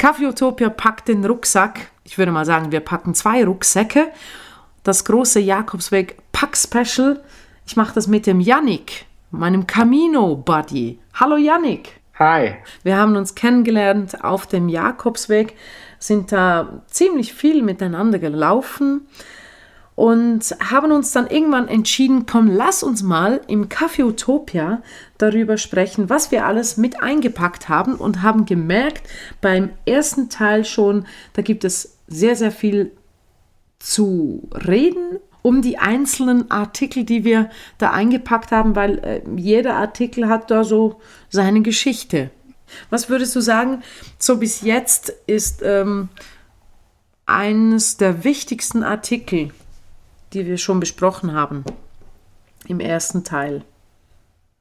Kaffeeutopia packt den Rucksack. Ich würde mal sagen, wir packen zwei Rucksäcke. Das große Jakobsweg Pack Special. Ich mache das mit dem Yannick, meinem Camino-Buddy. Hallo Yannick. Hi. Wir haben uns kennengelernt auf dem Jakobsweg, sind da ziemlich viel miteinander gelaufen und haben uns dann irgendwann entschieden, komm, lass uns mal im Café Utopia darüber sprechen, was wir alles mit eingepackt haben und haben gemerkt, beim ersten Teil schon, da gibt es sehr, sehr viel zu reden um die einzelnen Artikel, die wir da eingepackt haben, weil äh, jeder Artikel hat da so seine Geschichte. Was würdest du sagen, so bis jetzt ist ähm, eines der wichtigsten Artikel die wir schon besprochen haben im ersten Teil?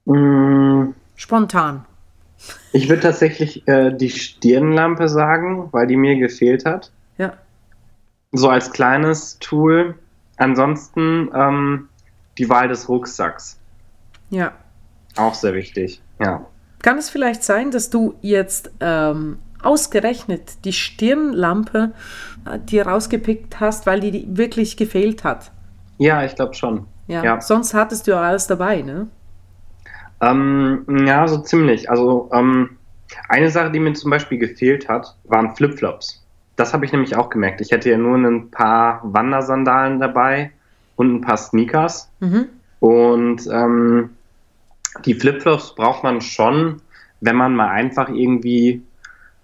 Mm. Spontan. Ich würde tatsächlich äh, die Stirnlampe sagen, weil die mir gefehlt hat. Ja. So als kleines Tool. Ansonsten ähm, die Wahl des Rucksacks. Ja. Auch sehr wichtig, ja. Kann es vielleicht sein, dass du jetzt ähm, ausgerechnet die Stirnlampe äh, dir rausgepickt hast, weil die wirklich gefehlt hat? Ja, ich glaube schon. Ja. ja. Sonst hattest du ja alles dabei, ne? Ähm, ja, so ziemlich. Also ähm, eine Sache, die mir zum Beispiel gefehlt hat, waren Flipflops. Das habe ich nämlich auch gemerkt. Ich hätte ja nur ein paar Wandersandalen dabei und ein paar Sneakers. Mhm. Und ähm, die Flipflops braucht man schon, wenn man mal einfach irgendwie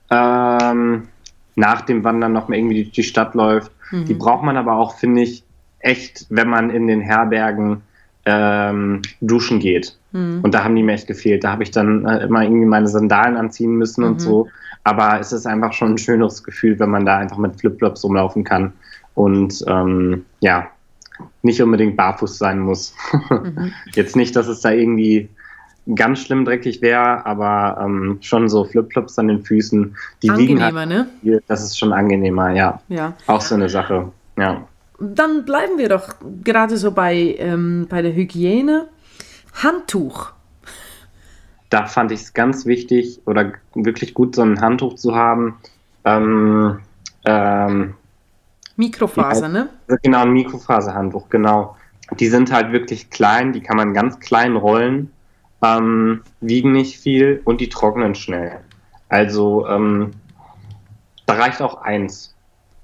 ähm, nach dem Wandern noch mal irgendwie durch die Stadt läuft. Mhm. Die braucht man aber auch, finde ich, echt, wenn man in den Herbergen ähm, duschen geht. Mhm. Und da haben die mir echt gefehlt. Da habe ich dann äh, immer irgendwie meine Sandalen anziehen müssen mhm. und so. Aber es ist einfach schon ein schöneres Gefühl, wenn man da einfach mit Flipflops rumlaufen kann und ähm, ja, nicht unbedingt barfuß sein muss. Mhm. Jetzt nicht, dass es da irgendwie ganz schlimm dreckig wäre, aber ähm, schon so Flipflops an den Füßen. Die angenehmer, halt, ne? Das ist schon angenehmer, ja. Ja. Auch so eine Sache, ja. Dann bleiben wir doch gerade so bei, ähm, bei der Hygiene. Handtuch. Da fand ich es ganz wichtig oder wirklich gut, so ein Handtuch zu haben. Ähm, ähm, Mikrofaser, ja, ne? Genau, ein Mikrofaserhandtuch, genau. Die sind halt wirklich klein, die kann man ganz klein rollen, ähm, wiegen nicht viel und die trocknen schnell. Also ähm, da reicht auch eins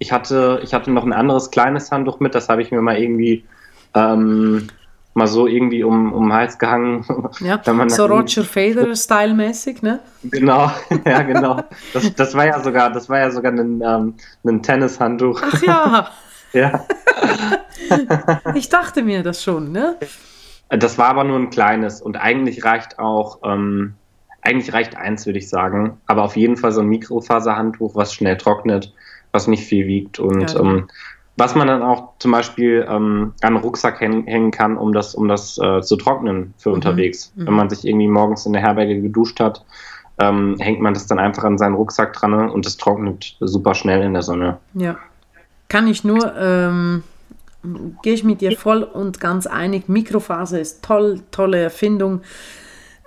ich hatte, ich hatte noch ein anderes kleines Handtuch mit, das habe ich mir mal irgendwie ähm, mal so irgendwie um, um den Hals gehangen. Ja, so Roger Federer-Style-mäßig, ne? Genau, ja, genau. Das, das war ja sogar, das war ja sogar ein, ähm, ein Tennishandtuch. Ach ja. ja. ich dachte mir das schon, ne? Das war aber nur ein kleines und eigentlich reicht auch, ähm, eigentlich reicht eins, würde ich sagen. Aber auf jeden Fall so ein Mikrofaserhandtuch, was schnell trocknet was nicht viel wiegt und ja. ähm, was man dann auch zum Beispiel ähm, an Rucksack hängen kann, um das, um das äh, zu trocknen für mhm. unterwegs. Mhm. Wenn man sich irgendwie morgens in der Herberge geduscht hat, ähm, hängt man das dann einfach an seinen Rucksack dran ne? und das trocknet super schnell in der Sonne. Ja. Kann ich nur, ähm, gehe ich mit dir voll und ganz einig. Mikrofaser ist toll, tolle Erfindung.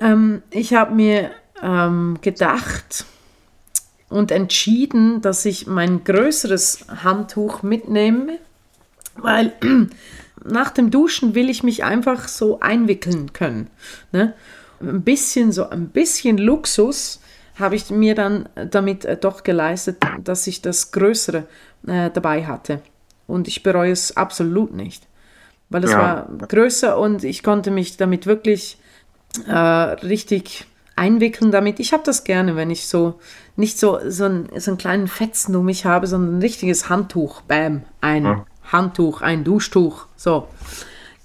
Ähm, ich habe mir ähm, gedacht, und entschieden, dass ich mein größeres Handtuch mitnehme, weil nach dem Duschen will ich mich einfach so einwickeln können. Ne? Ein bisschen so ein bisschen Luxus habe ich mir dann damit äh, doch geleistet, dass ich das Größere äh, dabei hatte. Und ich bereue es absolut nicht, weil es ja. war größer und ich konnte mich damit wirklich äh, richtig einwickeln damit. Ich habe das gerne, wenn ich so nicht so, so, ein, so einen kleinen Fetzen um mich habe, sondern ein richtiges Handtuch. Bam, ein ja. Handtuch, ein Duschtuch. So,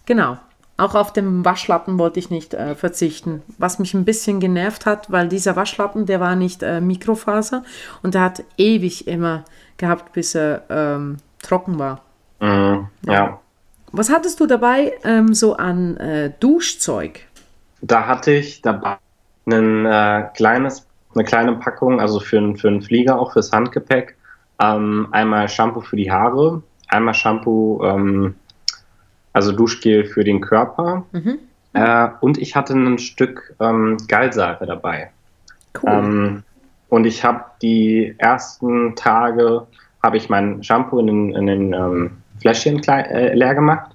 genau. Auch auf dem Waschlappen wollte ich nicht äh, verzichten. Was mich ein bisschen genervt hat, weil dieser Waschlappen, der war nicht äh, Mikrofaser und der hat ewig immer gehabt, bis er ähm, trocken war. Mhm, ja. Was hattest du dabei ähm, so an äh, Duschzeug? Da hatte ich dabei ein äh, kleines, eine kleine Packung, also für, für einen Flieger, auch fürs Handgepäck. Ähm, einmal Shampoo für die Haare, einmal Shampoo, ähm, also Duschgel für den Körper. Mhm. Äh, und ich hatte ein Stück ähm, Gallseife dabei. Cool. Ähm, Und ich habe die ersten Tage, habe ich mein Shampoo in den, in den ähm, Fläschchen äh, leer gemacht.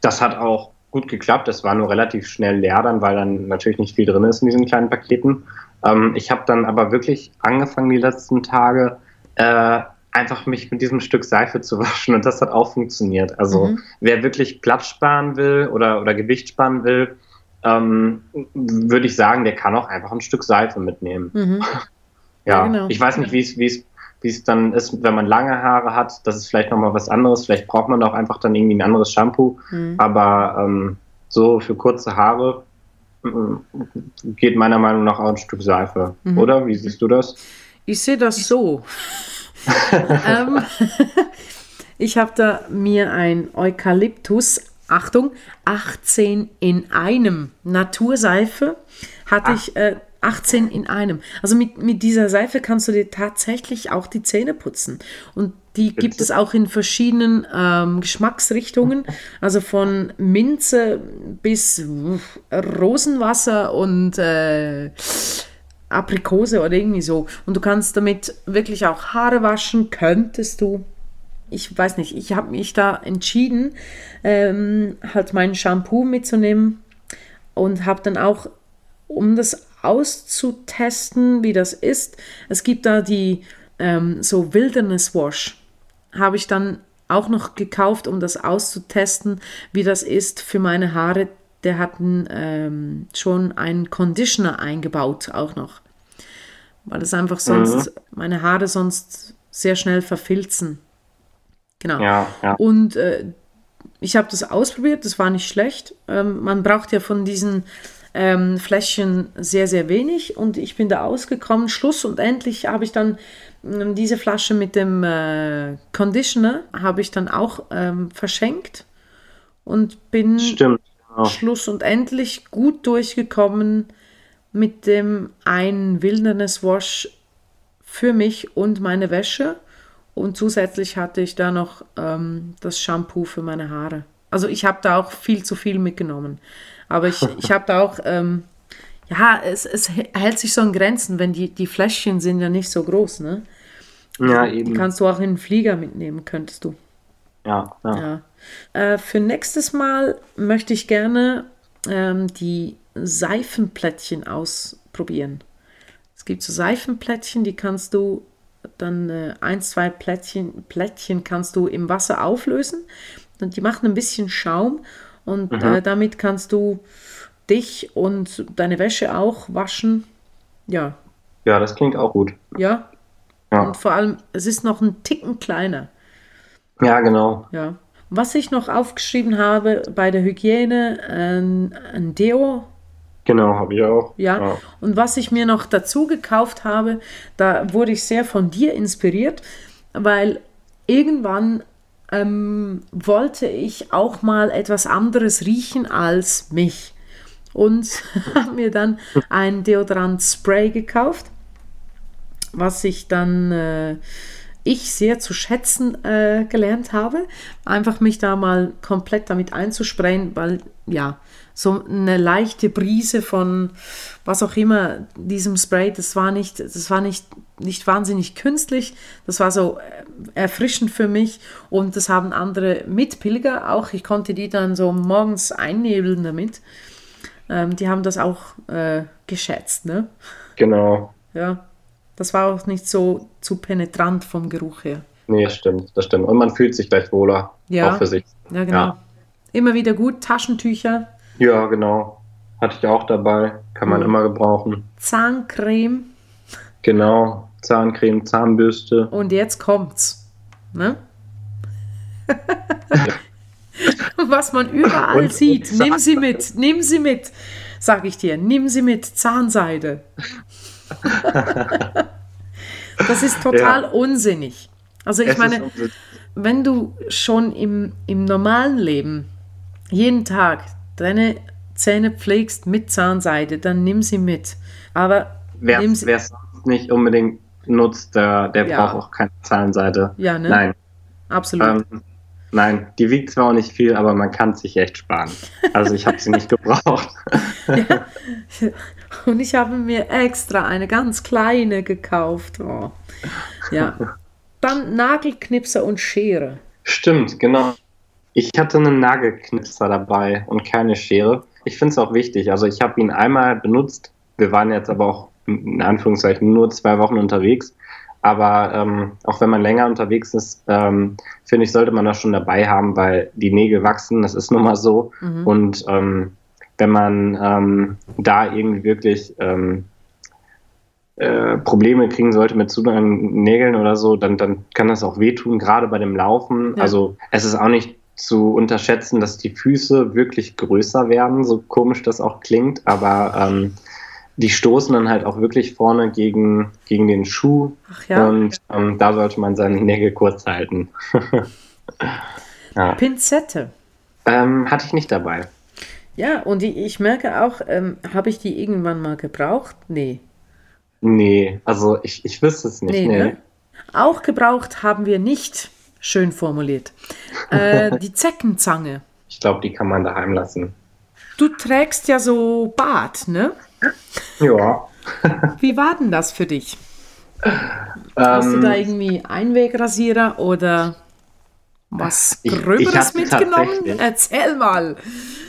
Das hat auch gut geklappt. Es war nur relativ schnell leer dann, weil dann natürlich nicht viel drin ist in diesen kleinen Paketen. Ähm, ich habe dann aber wirklich angefangen, die letzten Tage äh, einfach mich mit diesem Stück Seife zu waschen und das hat auch funktioniert. Also mhm. wer wirklich Platz sparen will oder, oder Gewicht sparen will, ähm, würde ich sagen, der kann auch einfach ein Stück Seife mitnehmen. Mhm. ja, ja genau. ich weiß nicht, wie es wie es dann ist, wenn man lange Haare hat. Das ist vielleicht nochmal was anderes. Vielleicht braucht man auch einfach dann irgendwie ein anderes Shampoo. Mhm. Aber ähm, so für kurze Haare geht meiner Meinung nach auch ein Stück Seife. Mhm. Oder? Wie siehst du das? Ich sehe das so. ähm, ich habe da mir ein Eukalyptus, Achtung, 18 in einem Naturseife hatte Ach. ich äh, 18 in einem. Also mit, mit dieser Seife kannst du dir tatsächlich auch die Zähne putzen. Und die gibt es auch in verschiedenen ähm, Geschmacksrichtungen, also von Minze bis Rosenwasser und äh, Aprikose oder irgendwie so. Und du kannst damit wirklich auch Haare waschen, könntest du. Ich weiß nicht, ich habe mich da entschieden, ähm, halt mein Shampoo mitzunehmen und habe dann auch, um das auszutesten, wie das ist, es gibt da die ähm, so Wilderness Wash habe ich dann auch noch gekauft, um das auszutesten, wie das ist für meine Haare. Der hat ähm, schon einen Conditioner eingebaut, auch noch. Weil es einfach sonst, mhm. meine Haare sonst sehr schnell verfilzen. Genau. Ja, ja. Und äh, ich habe das ausprobiert, das war nicht schlecht. Ähm, man braucht ja von diesen ähm, Fläschchen sehr, sehr wenig und ich bin da ausgekommen. Schluss und endlich habe ich dann ähm, diese Flasche mit dem äh, Conditioner habe ich dann auch ähm, verschenkt und bin Stimmt, genau. Schluss und endlich gut durchgekommen mit dem einen Wilderness Wash für mich und meine Wäsche. Und zusätzlich hatte ich da noch ähm, das Shampoo für meine Haare. Also ich habe da auch viel zu viel mitgenommen. Aber ich, ich habe da auch ähm, ja, es, es hält sich so in Grenzen, wenn die, die Fläschchen sind ja nicht so groß, ne? Ja, eben. Die kannst du auch in den Flieger mitnehmen, könntest du. Ja, ja. ja. Äh, für nächstes Mal möchte ich gerne ähm, die Seifenplättchen ausprobieren. Es gibt so Seifenplättchen, die kannst du dann äh, ein, zwei Plättchen, Plättchen kannst du im Wasser auflösen und die machen ein bisschen Schaum und mhm. äh, damit kannst du dich und deine Wäsche auch waschen. Ja. Ja, das klingt auch gut. Ja. ja. Und vor allem, es ist noch ein Ticken kleiner. Ja, genau. Ja. Was ich noch aufgeschrieben habe bei der Hygiene, ein, ein Deo. Genau, habe ich auch. Ja. ja. Und was ich mir noch dazu gekauft habe, da wurde ich sehr von dir inspiriert, weil irgendwann ähm, wollte ich auch mal etwas anderes riechen als mich und habe mir dann ein Deodorant-Spray gekauft, was ich dann äh, ich sehr zu schätzen äh, gelernt habe. Einfach mich da mal komplett damit einzusprayen, weil ja, so eine leichte Brise von was auch immer diesem Spray, das war nicht, das war nicht, nicht wahnsinnig künstlich, das war so äh, erfrischend für mich und das haben andere Mitpilger auch. Ich konnte die dann so morgens einnebeln damit ähm, die haben das auch äh, geschätzt, ne? Genau. Ja. Das war auch nicht so zu penetrant vom Geruch her. Nee, das stimmt, das stimmt. Und man fühlt sich gleich wohler. Ja. Auch für sich. Ja, genau. Ja. Immer wieder gut. Taschentücher. Ja, genau. Hatte ich auch dabei. Kann man mhm. immer gebrauchen. Zahncreme. Genau. Zahncreme, Zahnbürste. Und jetzt kommt's. Ne? was man überall und, sieht. Und nimm sie mit, nimm sie mit, sag ich dir. Nimm sie mit, Zahnseide. das ist total ja. unsinnig. Also ich es meine, wenn du schon im, im normalen Leben jeden Tag deine Zähne pflegst mit Zahnseide, dann nimm sie mit. Aber wer es nicht unbedingt nutzt, der, der ja. braucht auch keine Zahnseide. Ja, ne? Nein. Absolut. Ähm, Nein, die wiegt zwar auch nicht viel, aber man kann sich echt sparen. Also ich habe sie nicht gebraucht. Ja. Und ich habe mir extra eine ganz kleine gekauft. Oh. Ja. Dann Nagelknipser und Schere. Stimmt, genau. Ich hatte einen Nagelknipser dabei und keine Schere. Ich finde es auch wichtig. Also ich habe ihn einmal benutzt. Wir waren jetzt aber auch in Anführungszeichen nur zwei Wochen unterwegs. Aber ähm, auch wenn man länger unterwegs ist, ähm, finde ich, sollte man das schon dabei haben, weil die Nägel wachsen, das ist nun mal so. Mhm. Und ähm, wenn man ähm, da irgendwie wirklich ähm, äh, Probleme kriegen sollte mit zu langen Nägeln oder so, dann, dann kann das auch wehtun, gerade bei dem Laufen. Ja. Also es ist auch nicht zu unterschätzen, dass die Füße wirklich größer werden, so komisch das auch klingt, aber ähm, die stoßen dann halt auch wirklich vorne gegen, gegen den Schuh. Ja. Und ähm, da sollte man seine Nägel kurz halten. ja. Pinzette. Ähm, hatte ich nicht dabei. Ja, und die, ich merke auch, ähm, habe ich die irgendwann mal gebraucht? Nee. Nee, also ich, ich wüsste es nicht. Nee, nee. Ne? Auch gebraucht haben wir nicht, schön formuliert. Äh, die Zeckenzange. Ich glaube, die kann man daheim lassen. Du trägst ja so Bart, ne? Ja. Wie war denn das für dich? Hast du da ähm, irgendwie Einwegrasierer oder was Gröberes mitgenommen? Erzähl mal.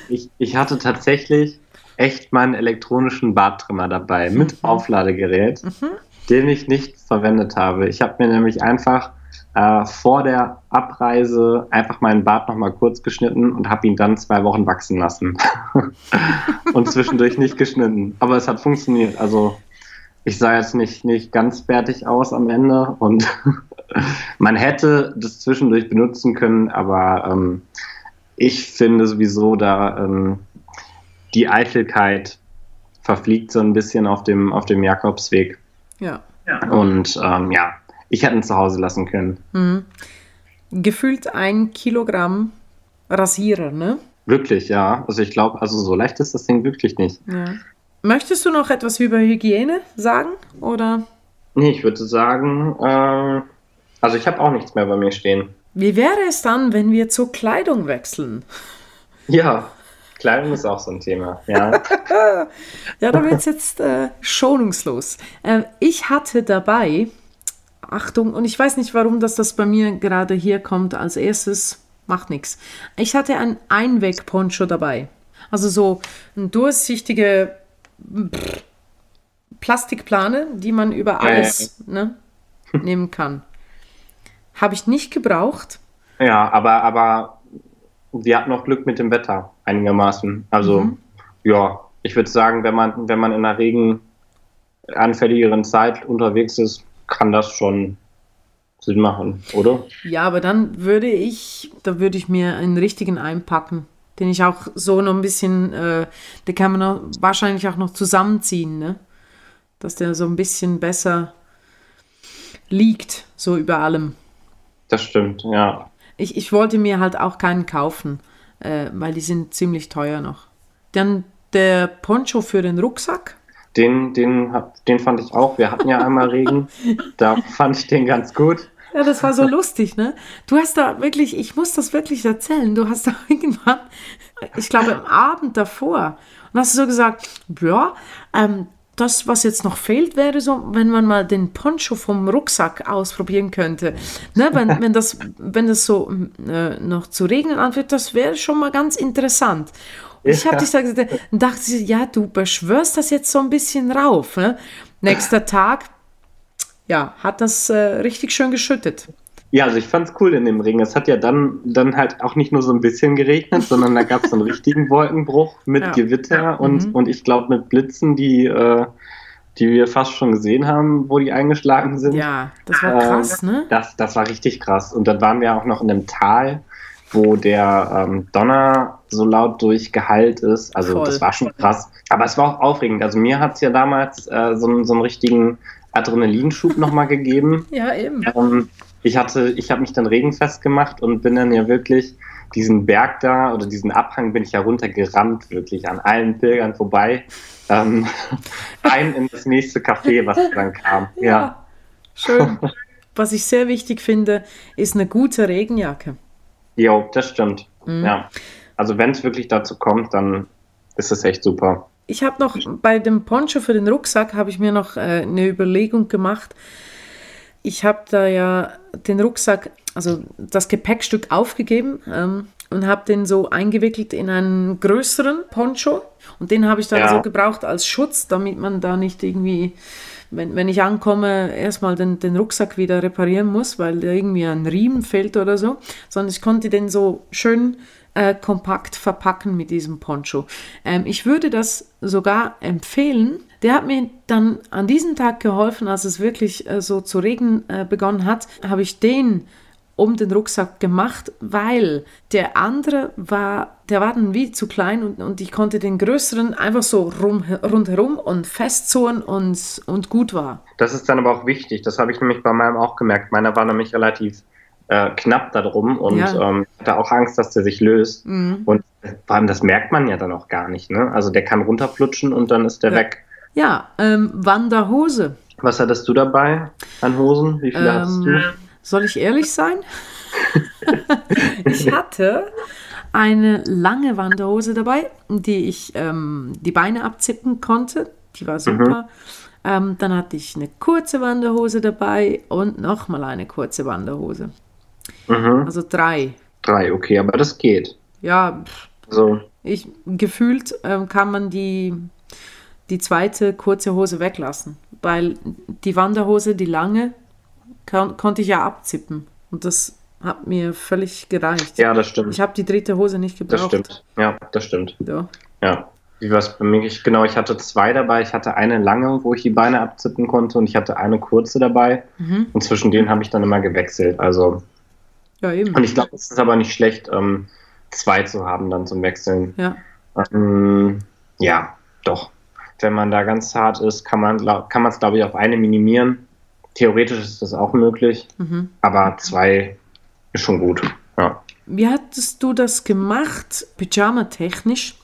Ich, ich hatte tatsächlich echt meinen elektronischen Barttrimmer dabei mit mhm. Aufladegerät, mhm. den ich nicht verwendet habe. Ich habe mir nämlich einfach äh, vor der Abreise einfach meinen Bart nochmal kurz geschnitten und habe ihn dann zwei Wochen wachsen lassen. und zwischendurch nicht geschnitten. Aber es hat funktioniert. Also ich sah jetzt nicht, nicht ganz fertig aus am Ende und man hätte das zwischendurch benutzen können, aber ähm, ich finde sowieso da ähm, die Eitelkeit verfliegt so ein bisschen auf dem, auf dem Jakobsweg. Ja. Und ähm, ja, ich hätte ihn zu Hause lassen können. Mhm. Gefühlt ein Kilogramm Rasierer, ne? Wirklich, ja. Also ich glaube, also so leicht ist das Ding wirklich nicht. Ja. Möchtest du noch etwas über Hygiene sagen? Oder? Nee, ich würde sagen, äh, also ich habe auch nichts mehr bei mir stehen. Wie wäre es dann, wenn wir zur Kleidung wechseln? Ja, Kleidung ist auch so ein Thema, ja. ja, da wird es jetzt äh, schonungslos. Äh, ich hatte dabei Achtung, und ich weiß nicht, warum das, das bei mir gerade hier kommt als erstes, macht nichts. Ich hatte ein Einweg-Poncho dabei. Also so eine durchsichtige Plastikplane, die man über alles. Ne, nehmen kann. Habe ich nicht gebraucht. Ja, aber, aber wir hatten noch Glück mit dem Wetter einigermaßen. Also mhm. ja, ich würde sagen, wenn man, wenn man in einer regenanfälligeren Zeit unterwegs ist, kann das schon Sinn machen, oder? Ja, aber dann würde ich, da würde ich mir einen richtigen einpacken, den ich auch so noch ein bisschen, äh, den kann man auch wahrscheinlich auch noch zusammenziehen, ne? Dass der so ein bisschen besser liegt, so über allem. Das stimmt, ja. Ich, ich wollte mir halt auch keinen kaufen, äh, weil die sind ziemlich teuer noch. Dann der Poncho für den Rucksack den, den, den fand ich auch. Wir hatten ja einmal Regen. Da fand ich den ganz gut. Ja, das war so lustig, ne? Du hast da wirklich, ich muss das wirklich erzählen, du hast da irgendwann, ich glaube am Abend davor, und hast so gesagt, ja, ähm, das, was jetzt noch fehlt, wäre so, wenn man mal den Poncho vom Rucksack ausprobieren könnte. Ne, wenn, wenn, das, wenn das so äh, noch zu regnen anfängt, das wäre schon mal ganz interessant. Ich habe dich da gesagt, dachte ja, du beschwörst das jetzt so ein bisschen rauf. Ne? Nächster Tag, ja, hat das äh, richtig schön geschüttet. Ja, also ich fand es cool in dem Ring. Es hat ja dann, dann halt auch nicht nur so ein bisschen geregnet, sondern da gab es einen richtigen Wolkenbruch mit ja. Gewitter und, mhm. und ich glaube mit Blitzen, die, äh, die wir fast schon gesehen haben, wo die eingeschlagen sind. Ja, das war krass, äh, ne? Das, das war richtig krass. Und dann waren wir auch noch in einem Tal wo der ähm, Donner so laut durchgeheilt ist. Also Voll. das war schon krass. Aber es war auch aufregend. Also mir hat es ja damals äh, so, so einen richtigen Adrenalinschub nochmal gegeben. Ja, eben. Ähm, ich hatte, ich habe mich dann regenfest gemacht und bin dann ja wirklich diesen Berg da oder diesen Abhang bin ich ja runtergerannt, wirklich an allen Pilgern vorbei. Ähm, ein in das nächste Café, was dann kam. Ja, ja. schön. Was ich sehr wichtig finde, ist eine gute Regenjacke. Jo, das stimmt. Mhm. Ja. Also wenn es wirklich dazu kommt, dann ist es echt super. Ich habe noch bei dem Poncho für den Rucksack habe ich mir noch äh, eine Überlegung gemacht. Ich habe da ja den Rucksack, also das Gepäckstück aufgegeben ähm, und habe den so eingewickelt in einen größeren Poncho. Und den habe ich dann ja. so gebraucht als Schutz, damit man da nicht irgendwie, wenn, wenn ich ankomme, erstmal den, den Rucksack wieder reparieren muss, weil da irgendwie ein Riemen fehlt oder so. Sondern ich konnte den so schön äh, kompakt verpacken mit diesem Poncho. Ähm, ich würde das sogar empfehlen. Der hat mir dann an diesem Tag geholfen, als es wirklich äh, so zu regnen äh, begonnen hat, habe ich den um den Rucksack gemacht, weil der andere war, der war dann wie zu klein und, und ich konnte den größeren einfach so rum, rundherum und festzurren und, und gut war. Das ist dann aber auch wichtig, das habe ich nämlich bei meinem auch gemerkt. Meiner war nämlich relativ äh, knapp darum und ja. ähm, hatte auch Angst, dass der sich löst. Mhm. Und vor allem, das merkt man ja dann auch gar nicht. Ne? Also der kann runterflutschen und dann ist der ja. weg. Ja, ähm, Wanderhose. Was hattest du dabei an Hosen? Wie viele ähm, hast du? Soll ich ehrlich sein? ich hatte eine lange Wanderhose dabei, die ich ähm, die Beine abzippen konnte. Die war super. Mhm. Ähm, dann hatte ich eine kurze Wanderhose dabei und nochmal eine kurze Wanderhose. Mhm. Also drei. Drei, okay, aber das geht. Ja, so. ich, gefühlt ähm, kann man die, die zweite kurze Hose weglassen, weil die Wanderhose, die lange, kann, konnte ich ja abzippen und das hat mir völlig gereicht. Ja, das stimmt. Ich habe die dritte Hose nicht gebraucht. Das stimmt, ja, das stimmt. Ja. ja. Wie war es bei mir? Ich, genau, ich hatte zwei dabei. Ich hatte eine lange, wo ich die Beine abzippen konnte und ich hatte eine kurze dabei. Mhm. Und zwischen denen habe ich dann immer gewechselt. Also ja, eben. Und ich glaube, es ist aber nicht schlecht, ähm, zwei zu haben dann zum Wechseln. Ja. Ähm, ja, doch. Wenn man da ganz hart ist, kann man es, glaube ich, auf eine minimieren. Theoretisch ist das auch möglich, mhm. aber zwei ist schon gut. Ja. Wie hattest du das gemacht, pyjama-technisch?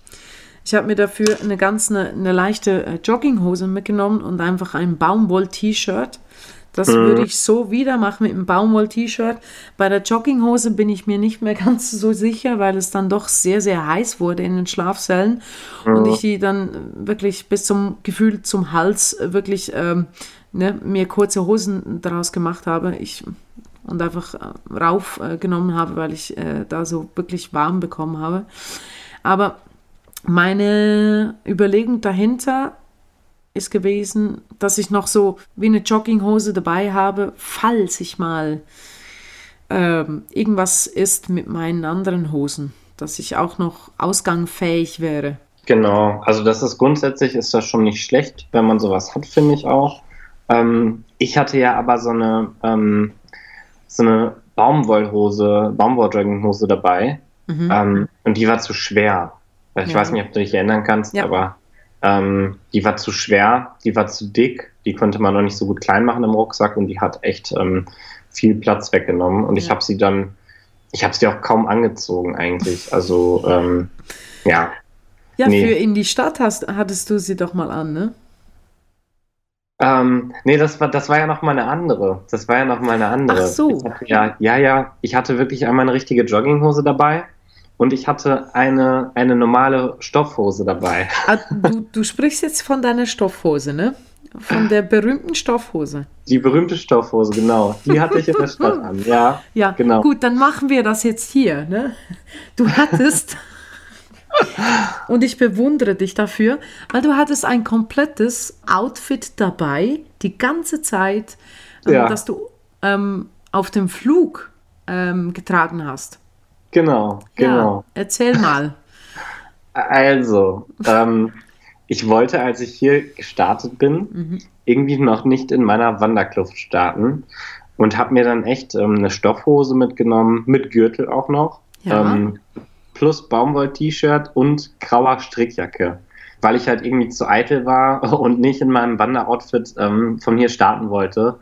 Ich habe mir dafür eine ganz eine, eine leichte äh, Jogginghose mitgenommen und einfach ein Baumwoll-T-Shirt das mhm. würde ich so wieder machen mit einem Baumwoll-T-Shirt. Bei der Jogginghose bin ich mir nicht mehr ganz so sicher, weil es dann doch sehr, sehr heiß wurde in den Schlafzellen mhm. und ich die dann wirklich bis zum Gefühl zum Hals wirklich ähm, ne, mir kurze Hosen daraus gemacht habe. Ich und einfach äh, raufgenommen äh, habe, weil ich äh, da so wirklich warm bekommen habe. Aber meine Überlegung dahinter ist gewesen, dass ich noch so wie eine Jogginghose dabei habe, falls ich mal ähm, irgendwas ist mit meinen anderen Hosen, dass ich auch noch ausgangfähig wäre. Genau, also das ist grundsätzlich ist das schon nicht schlecht, wenn man sowas hat, finde ich auch. Ähm, ich hatte ja aber so eine ähm, so eine Baumwollhose, Baumwolljogginghose dabei mhm. ähm, und die war zu schwer. Ich ja. weiß nicht, ob du dich erinnern kannst, ja. aber ähm, die war zu schwer, die war zu dick, die konnte man noch nicht so gut klein machen im Rucksack und die hat echt ähm, viel Platz weggenommen. Und ja. ich habe sie dann, ich habe sie auch kaum angezogen eigentlich. Also ähm, ja. Ja, nee. für in die Stadt hast, hattest du sie doch mal an, ne? Ähm, nee, das war, das war ja noch mal eine andere. Das war ja noch mal eine andere. Ach so. Hatte, ja, ja, ja. Ich hatte wirklich einmal eine richtige Jogginghose dabei und ich hatte eine, eine normale Stoffhose dabei. Ah, du, du sprichst jetzt von deiner Stoffhose, ne? Von der berühmten Stoffhose. Die berühmte Stoffhose, genau. Die hatte ich in der Stadt an, ja. Ja, genau. Gut, dann machen wir das jetzt hier. Ne? Du hattest, und ich bewundere dich dafür, weil du hattest ein komplettes Outfit dabei, die ganze Zeit, ähm, ja. das du ähm, auf dem Flug ähm, getragen hast. Genau, genau. Ja, erzähl mal. Also, ähm, ich wollte, als ich hier gestartet bin, mhm. irgendwie noch nicht in meiner Wanderkluft starten und habe mir dann echt ähm, eine Stoffhose mitgenommen, mit Gürtel auch noch, ja. ähm, plus Baumwoll-T-Shirt und grauer Strickjacke, weil ich halt irgendwie zu eitel war und nicht in meinem Wanderoutfit ähm, von hier starten wollte.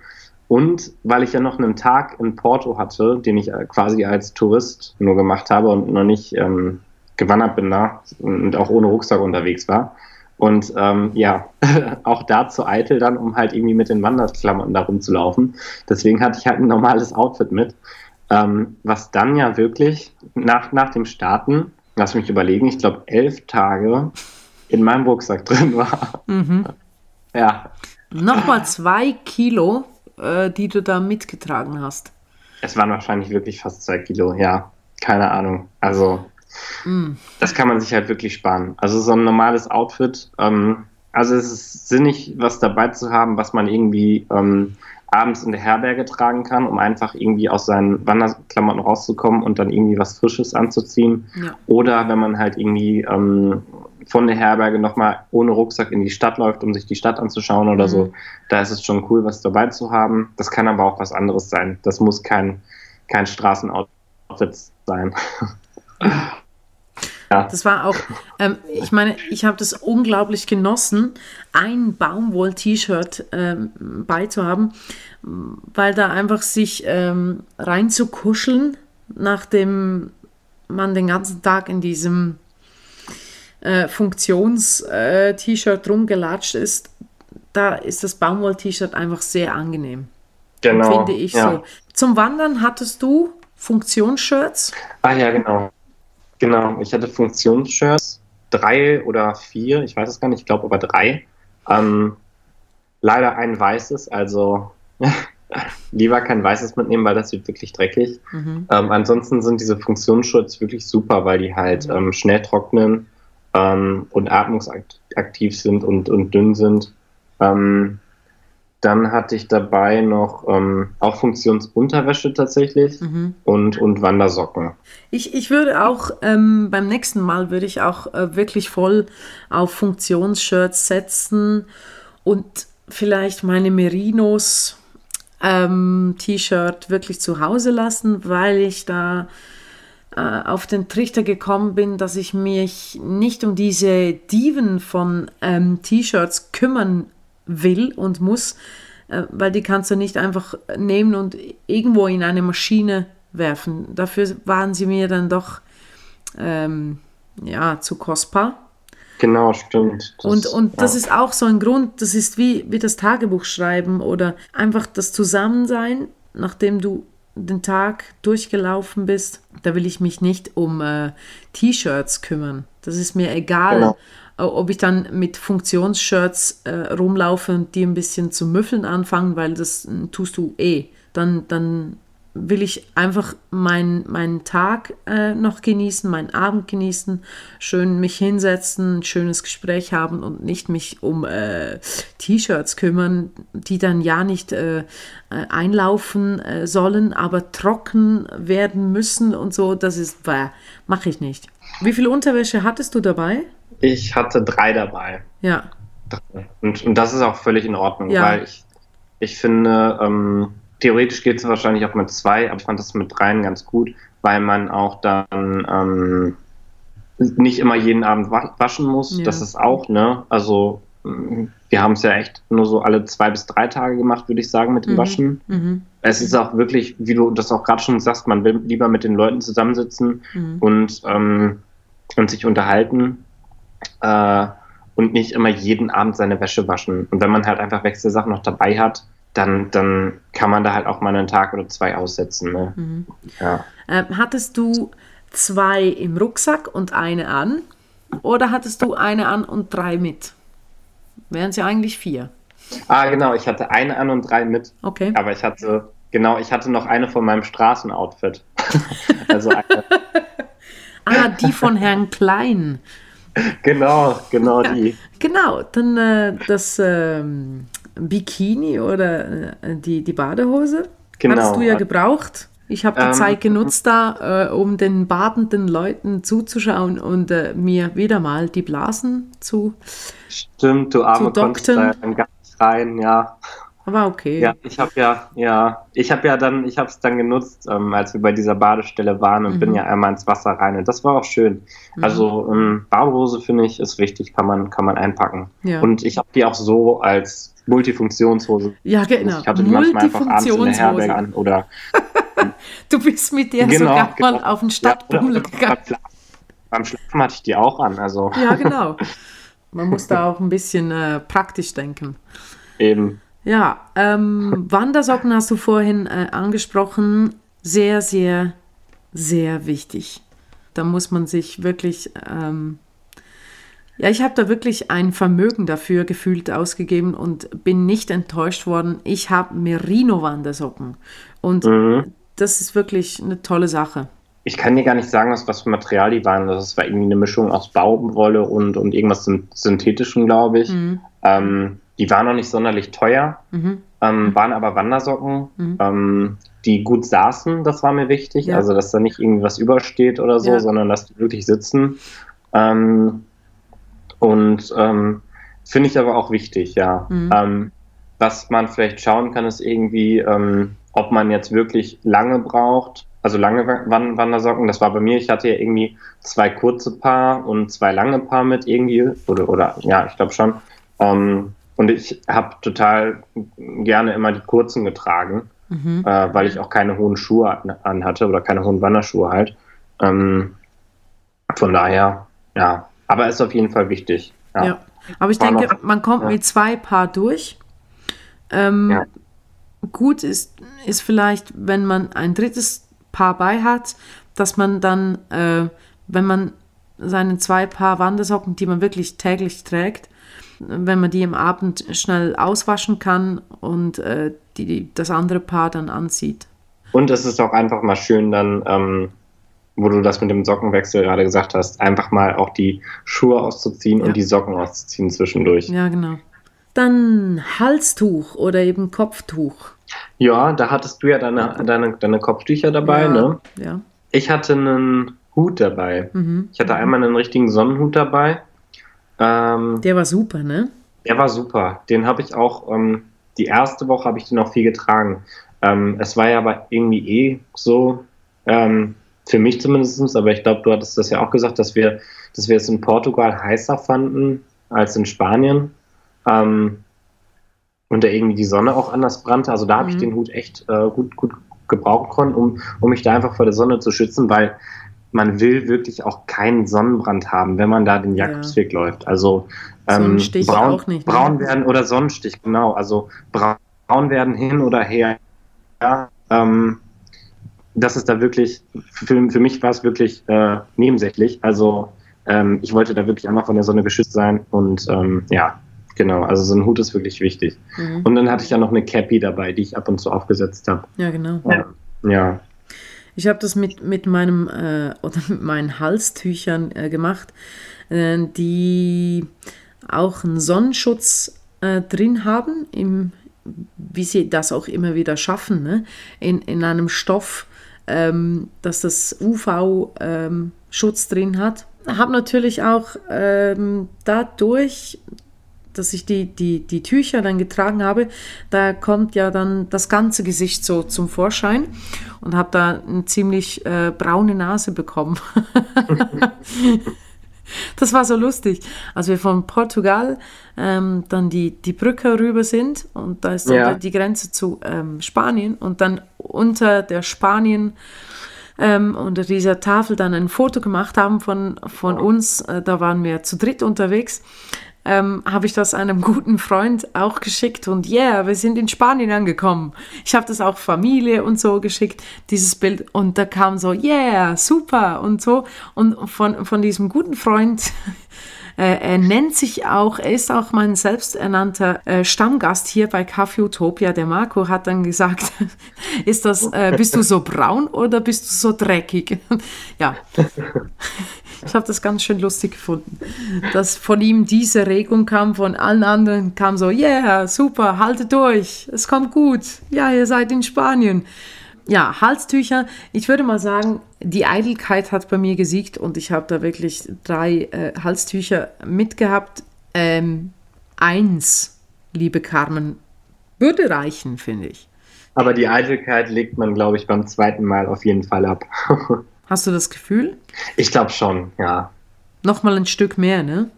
Und weil ich ja noch einen Tag in Porto hatte, den ich äh, quasi als Tourist nur gemacht habe und noch nicht ähm, gewandert bin da und auch ohne Rucksack unterwegs war. Und ähm, ja, auch da zu eitel dann, um halt irgendwie mit den Wanderklamotten da rumzulaufen. Deswegen hatte ich halt ein normales Outfit mit. Ähm, was dann ja wirklich nach, nach dem Starten, lass mich überlegen, ich glaube elf Tage in meinem Rucksack drin war. Mhm. Ja, Nochmal zwei Kilo, äh, die du da mitgetragen hast. es waren wahrscheinlich wirklich fast zwei Kilo, ja. Keine Ahnung. Also, Mm. das kann man sich halt wirklich sparen. Also so ein normales Outfit, ähm, also es ist sinnig, was dabei zu haben, was man irgendwie ähm, abends in der Herberge tragen kann, um einfach irgendwie aus seinen Wanderklamotten rauszukommen und dann irgendwie was Frisches anzuziehen. Ja. Oder wenn man halt irgendwie ähm, von der Herberge nochmal ohne Rucksack in die Stadt läuft, um sich die Stadt anzuschauen oder Mhm. so, da ist es schon cool, was dabei zu haben. Das kann aber auch was anderes sein. Das muss kein, kein Straßenoutfit sein. Das war auch, ähm, ich meine, ich habe das unglaublich genossen, ein Baumwoll-T-Shirt ähm, beizuhaben, weil da einfach sich ähm, reinzukuscheln, nachdem man den ganzen Tag in diesem äh, Funktions-T-Shirt rumgelatscht ist, da ist das Baumwoll-T-Shirt einfach sehr angenehm, finde ich ja. so. Zum Wandern hattest du Funktionsshirts? Ah ja, genau. Genau, ich hatte Funktionsshirts, drei oder vier, ich weiß es gar nicht, ich glaube aber drei. Ähm, leider ein weißes, also lieber kein weißes mitnehmen, weil das wird wirklich dreckig. Mhm. Ähm, ansonsten sind diese Funktionsshirts wirklich super, weil die halt ähm, schnell trocknen ähm, und atmungsaktiv sind und, und dünn sind. Ähm, dann hatte ich dabei noch ähm, auch Funktionsunterwäsche tatsächlich Mhm. und, und Wandersocken. Ich, ich würde auch ähm, beim nächsten Mal würde ich auch äh, wirklich voll auf Funktionsshirts setzen und vielleicht meine Merinos ähm, T-Shirt wirklich zu Hause lassen, weil ich da äh, auf den Trichter gekommen bin, dass ich mich nicht um diese Diven von ähm, T-Shirts kümmern will und muss, äh, weil die kannst du nicht einfach nehmen und irgendwo in eine Maschine werfen. Dafür waren sie mir dann doch ähm, ja, zu kostbar. Genau, stimmt. Das- Und, und das ja. ist auch so ein Grund, das ist wie, wie das Tagebuch schreiben oder einfach das Zusammensein, nachdem du den Tag durchgelaufen bist. Da will ich mich nicht um äh, T-Shirts kümmern. Das ist mir egal, Genau. Äh, ob ich dann mit Funktionsshirts äh, rumlaufe und die ein bisschen zu müffeln anfangen, weil das äh, tust du eh. Dann, dann will ich einfach mein, meinen Tag äh, noch genießen, meinen Abend genießen, schön mich hinsetzen, ein schönes Gespräch haben und nicht mich um äh, T-Shirts kümmern, die dann ja nicht äh, äh, einlaufen äh, sollen, aber trocken werden müssen und so. Das ist, mache ich nicht. Wie viel Unterwäsche hattest du dabei? Ich hatte drei dabei. Ja. Und, und das ist auch völlig in Ordnung, Ja. weil ich, ich finde, ähm, theoretisch geht es wahrscheinlich auch mit zwei, aber ich fand das mit dreien ganz gut, weil man auch dann ähm, nicht immer jeden Abend wa waschen muss. Ja. Das ist auch, ne? Also mm, wir haben es ja echt nur so alle zwei bis drei Tage gemacht, würde ich sagen, mit dem Mhm. Waschen. mhm. Es ist auch wirklich, wie du das auch gerade schon sagst, man will lieber mit den Leuten zusammensitzen Mhm. und, ähm, und sich unterhalten äh, und nicht immer jeden Abend seine Wäsche waschen. Und wenn man halt einfach Wechselsachen noch dabei hat, dann, dann kann man da halt auch mal einen Tag oder zwei aussetzen. Ne? Mhm. Ja. Ähm, hattest du zwei im Rucksack und eine an? Oder hattest du eine an und drei mit? Wären es ja eigentlich vier. Ah, genau, ich hatte eine an und drei mit, Okay. aber ich hatte, genau, ich hatte noch eine von meinem Straßenoutfit. also eine, Ah, die von Herrn Klein. genau, genau die. Genau, dann äh, das ähm, Bikini oder äh, die, die Badehose. Genau. Hattest du ja gebraucht. Ich habe die Ähm, Zeit genutzt da, äh, um den badenden Leuten zuzuschauen und äh, mir wieder mal die Blasen zu. Stimmt, du Arme Zu konntest da rein, ja. Aber okay. Ja, ich habe ja, ja, ich habe ja dann, ich habe es dann genutzt, ähm, als wir bei dieser Badestelle waren und Mhm. bin ja einmal ins Wasser rein und das war auch schön. Mhm. Also ähm, Badehose finde ich ist wichtig, kann man, kann man einpacken. Ja. Und ich habe die auch so als Multifunktionshose. Ja, genau. Ich hatte die manchmal einfach abends in der Herberge an oder Du bist mit der Genau, sogar mal genau. auf den ja, Stadtbummel oder gegangen. beim, Schlafen, beim Schlafen hatte ich die auch an, also Ja, genau. Man muss da auch ein bisschen äh, praktisch denken. eben. Ja, ähm, Wandersocken hast du vorhin äh, angesprochen. Sehr, sehr, sehr wichtig. Da muss man sich wirklich, ähm, ja, ich habe da wirklich ein Vermögen dafür gefühlt ausgegeben und bin nicht enttäuscht worden. Ich habe Merino-Wandersocken und mhm. das ist wirklich eine tolle Sache. Ich kann dir gar nicht sagen, was für Material die waren. Das war irgendwie eine Mischung aus Baumwolle und, und irgendwas Synthetischen, glaube ich. Mhm. Ähm, die waren noch nicht sonderlich teuer, mhm. ähm, waren aber Wandersocken, mhm. ähm, die gut saßen, das war mir wichtig. Ja. Also, dass da nicht irgendwas übersteht oder so, ja. sondern dass die wirklich sitzen. Ähm, und ähm, finde ich aber auch wichtig, ja. Mhm. Ähm, was man vielleicht schauen kann, ist irgendwie, ähm, ob man jetzt wirklich lange braucht. Also lange Wandersocken, das war bei mir, ich hatte ja irgendwie zwei kurze Paar und zwei lange Paar mit irgendwie, oder, oder ja, ich glaube schon. Ähm, und ich habe total gerne immer die kurzen getragen, mhm. äh, weil ich auch keine hohen Schuhe an, hatte oder keine hohen Wanderschuhe halt. Ähm, von daher, ja. Aber ist auf jeden Fall wichtig. Ja. ja. Aber ich War denke, noch, man kommt ja. mit zwei Paar durch. Ähm, ja. Gut ist, ist vielleicht, wenn man ein drittes Paar bei hat, dass man dann, äh, wenn man seine zwei Paar Wandersocken, die man wirklich täglich trägt, wenn man die am Abend schnell auswaschen kann und äh, die, das andere Paar dann anzieht. Und es ist auch einfach mal schön dann, ähm, wo du das mit dem Sockenwechsel gerade gesagt hast, einfach mal auch die Schuhe auszuziehen ja. und die Socken auszuziehen zwischendurch. Ja, genau. Dann Halstuch oder eben Kopftuch. Ja, da hattest du ja deine, deine, deine Kopftücher dabei, ja, ne? Ja. Ich hatte einen Hut dabei. Mhm. Ich hatte einmal einen richtigen Sonnenhut dabei ähm, der war super, ne? Der war super. Den habe ich auch, ähm, die erste Woche habe ich den auch viel getragen. Ähm, es war ja aber irgendwie eh so, ähm, für mich zumindest, aber ich glaube, du hattest das ja auch gesagt, dass wir, dass wir es in Portugal heißer fanden als in Spanien. Ähm, und da irgendwie die Sonne auch anders brannte. Also da habe mhm. ich den Hut echt äh, gut, gut gebrauchen können, um, um mich da einfach vor der Sonne zu schützen, weil man will wirklich auch keinen Sonnenbrand haben, wenn man da den Jakobsweg ja. läuft. Also ähm, braun, nicht, ne? braun werden oder Sonnenstich, genau. Also braun werden hin oder her. Ja, ähm, das ist da wirklich, für, für mich war es wirklich äh, nebensächlich. Also ähm, ich wollte da wirklich einmal von der Sonne geschützt sein und ähm, ja, genau. Also so ein Hut ist wirklich wichtig. Mhm. Und dann hatte ich ja noch eine Cappy dabei, die ich ab und zu aufgesetzt habe. Ja, genau. Ja. ja. Ich habe das mit, mit meinem äh, oder mit meinen Halstüchern äh, gemacht, äh, die auch einen Sonnenschutz äh, drin haben, im, wie sie das auch immer wieder schaffen, ne? in, in einem Stoff, ähm, dass das UV-Schutz ähm, drin hat. Habe natürlich auch ähm, dadurch dass ich die, die, die Tücher dann getragen habe, da kommt ja dann das ganze Gesicht so zum Vorschein und habe da eine ziemlich äh, braune Nase bekommen. das war so lustig. Als wir von Portugal ähm, dann die, die Brücke rüber sind und da ist ja. die Grenze zu ähm, Spanien und dann unter der Spanien ähm, unter dieser Tafel dann ein Foto gemacht haben von, von uns. Äh, da waren wir zu dritt unterwegs ähm, habe ich das einem guten Freund auch geschickt. Und yeah, wir sind in Spanien angekommen. Ich habe das auch Familie und so geschickt, dieses Bild. Und da kam so, yeah, super und so. Und von, von diesem guten Freund er nennt sich auch, er ist auch mein selbsternannter äh, Stammgast hier bei Kaffee Utopia. Der Marco hat dann gesagt, ist das, äh, bist du so braun oder bist du so dreckig? ja. Ich habe das ganz schön lustig gefunden, dass von ihm diese Regung kam, von allen anderen kam so, yeah, super, haltet durch, es kommt gut, ja, ihr seid in Spanien. Ja, Halstücher, ich würde mal sagen, die Eitelkeit hat bei mir gesiegt und ich habe da wirklich drei äh, Halstücher mitgehabt. Ähm, eins, liebe Carmen, würde reichen, finde ich. Aber die Eitelkeit legt man, glaube ich, beim zweiten Mal auf jeden Fall ab. Hast du das Gefühl? Ich glaube schon, ja. Nochmal ein Stück mehr, ne?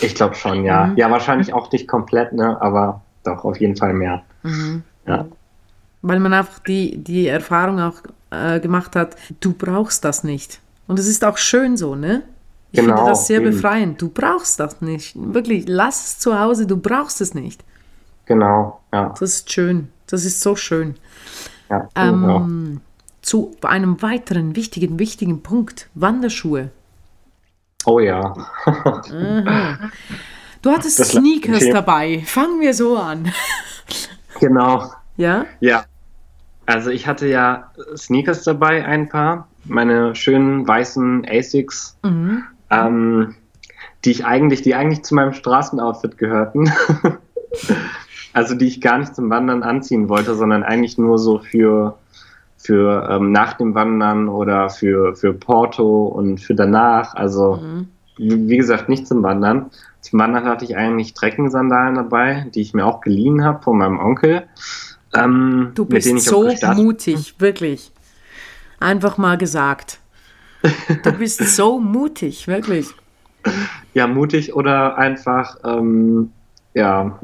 Ich glaube schon, ja. Mhm. Ja, wahrscheinlich auch nicht komplett, ne? Aber doch, auf jeden Fall mehr. Mhm. Ja. Weil man einfach die, die Erfahrung auch äh, gemacht hat, du brauchst das nicht. Und es ist auch schön so, ne? Ich genau, finde das sehr eben. befreiend. Du brauchst das nicht. Wirklich, lass es zu Hause, du brauchst es nicht. Genau, ja. Das ist schön. Das ist so schön. Ja, ähm, zu einem weiteren wichtigen, wichtigen Punkt. Wanderschuhe. Oh ja. Du hattest das Sneakers dabei. Fangen wir so an. Genau. Ja? Ja. Also ich hatte ja Sneakers dabei, ein paar. Meine schönen weißen Asics. Mhm. Ähm, die ich eigentlich, die eigentlich zu meinem Straßenoutfit gehörten. also die ich gar nicht zum Wandern anziehen wollte, sondern eigentlich nur so für, für ähm, nach dem Wandern oder für, für Porto und für danach. Also mhm. wie, wie gesagt, nicht zum Wandern. Zum Wandern hatte ich eigentlich Trekking-Sandalen dabei, die ich mir auch geliehen habe von meinem Onkel. Ähm, du bist so mutig, wirklich. Einfach mal gesagt. Du bist so mutig, wirklich. Ja, mutig oder einfach, ähm, ja,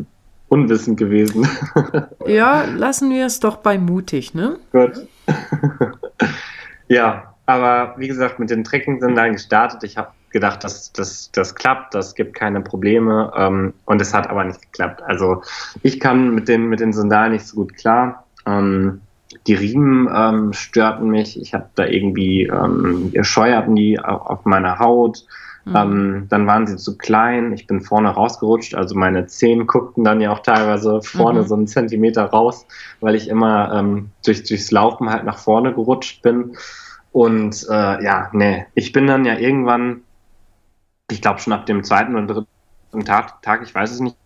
unwissend gewesen. ja, lassen wir es doch bei mutig, ne? Gut. ja, aber wie gesagt, mit den Trekking-Sandalen gestartet. Ich habe gedacht, dass das, das klappt, das gibt keine Probleme. Ähm, und es hat aber nicht geklappt. Also ich kann mit den, mit den Sandalen nicht so gut klar. Ähm, die Riemen ähm, störten mich. Ich habe da irgendwie, ähm, scheuerten die auf, auf meiner Haut. Mhm. Ähm, dann waren sie zu klein. Ich bin vorne rausgerutscht. Also meine Zehen guckten dann ja auch teilweise vorne mhm. so einen Zentimeter raus, weil ich immer ähm, durch, durchs Laufen halt nach vorne gerutscht bin. Und äh, ja, nee, ich bin dann ja irgendwann, ich glaube schon ab dem zweiten oder dritten Tag, Tag, ich weiß es nicht,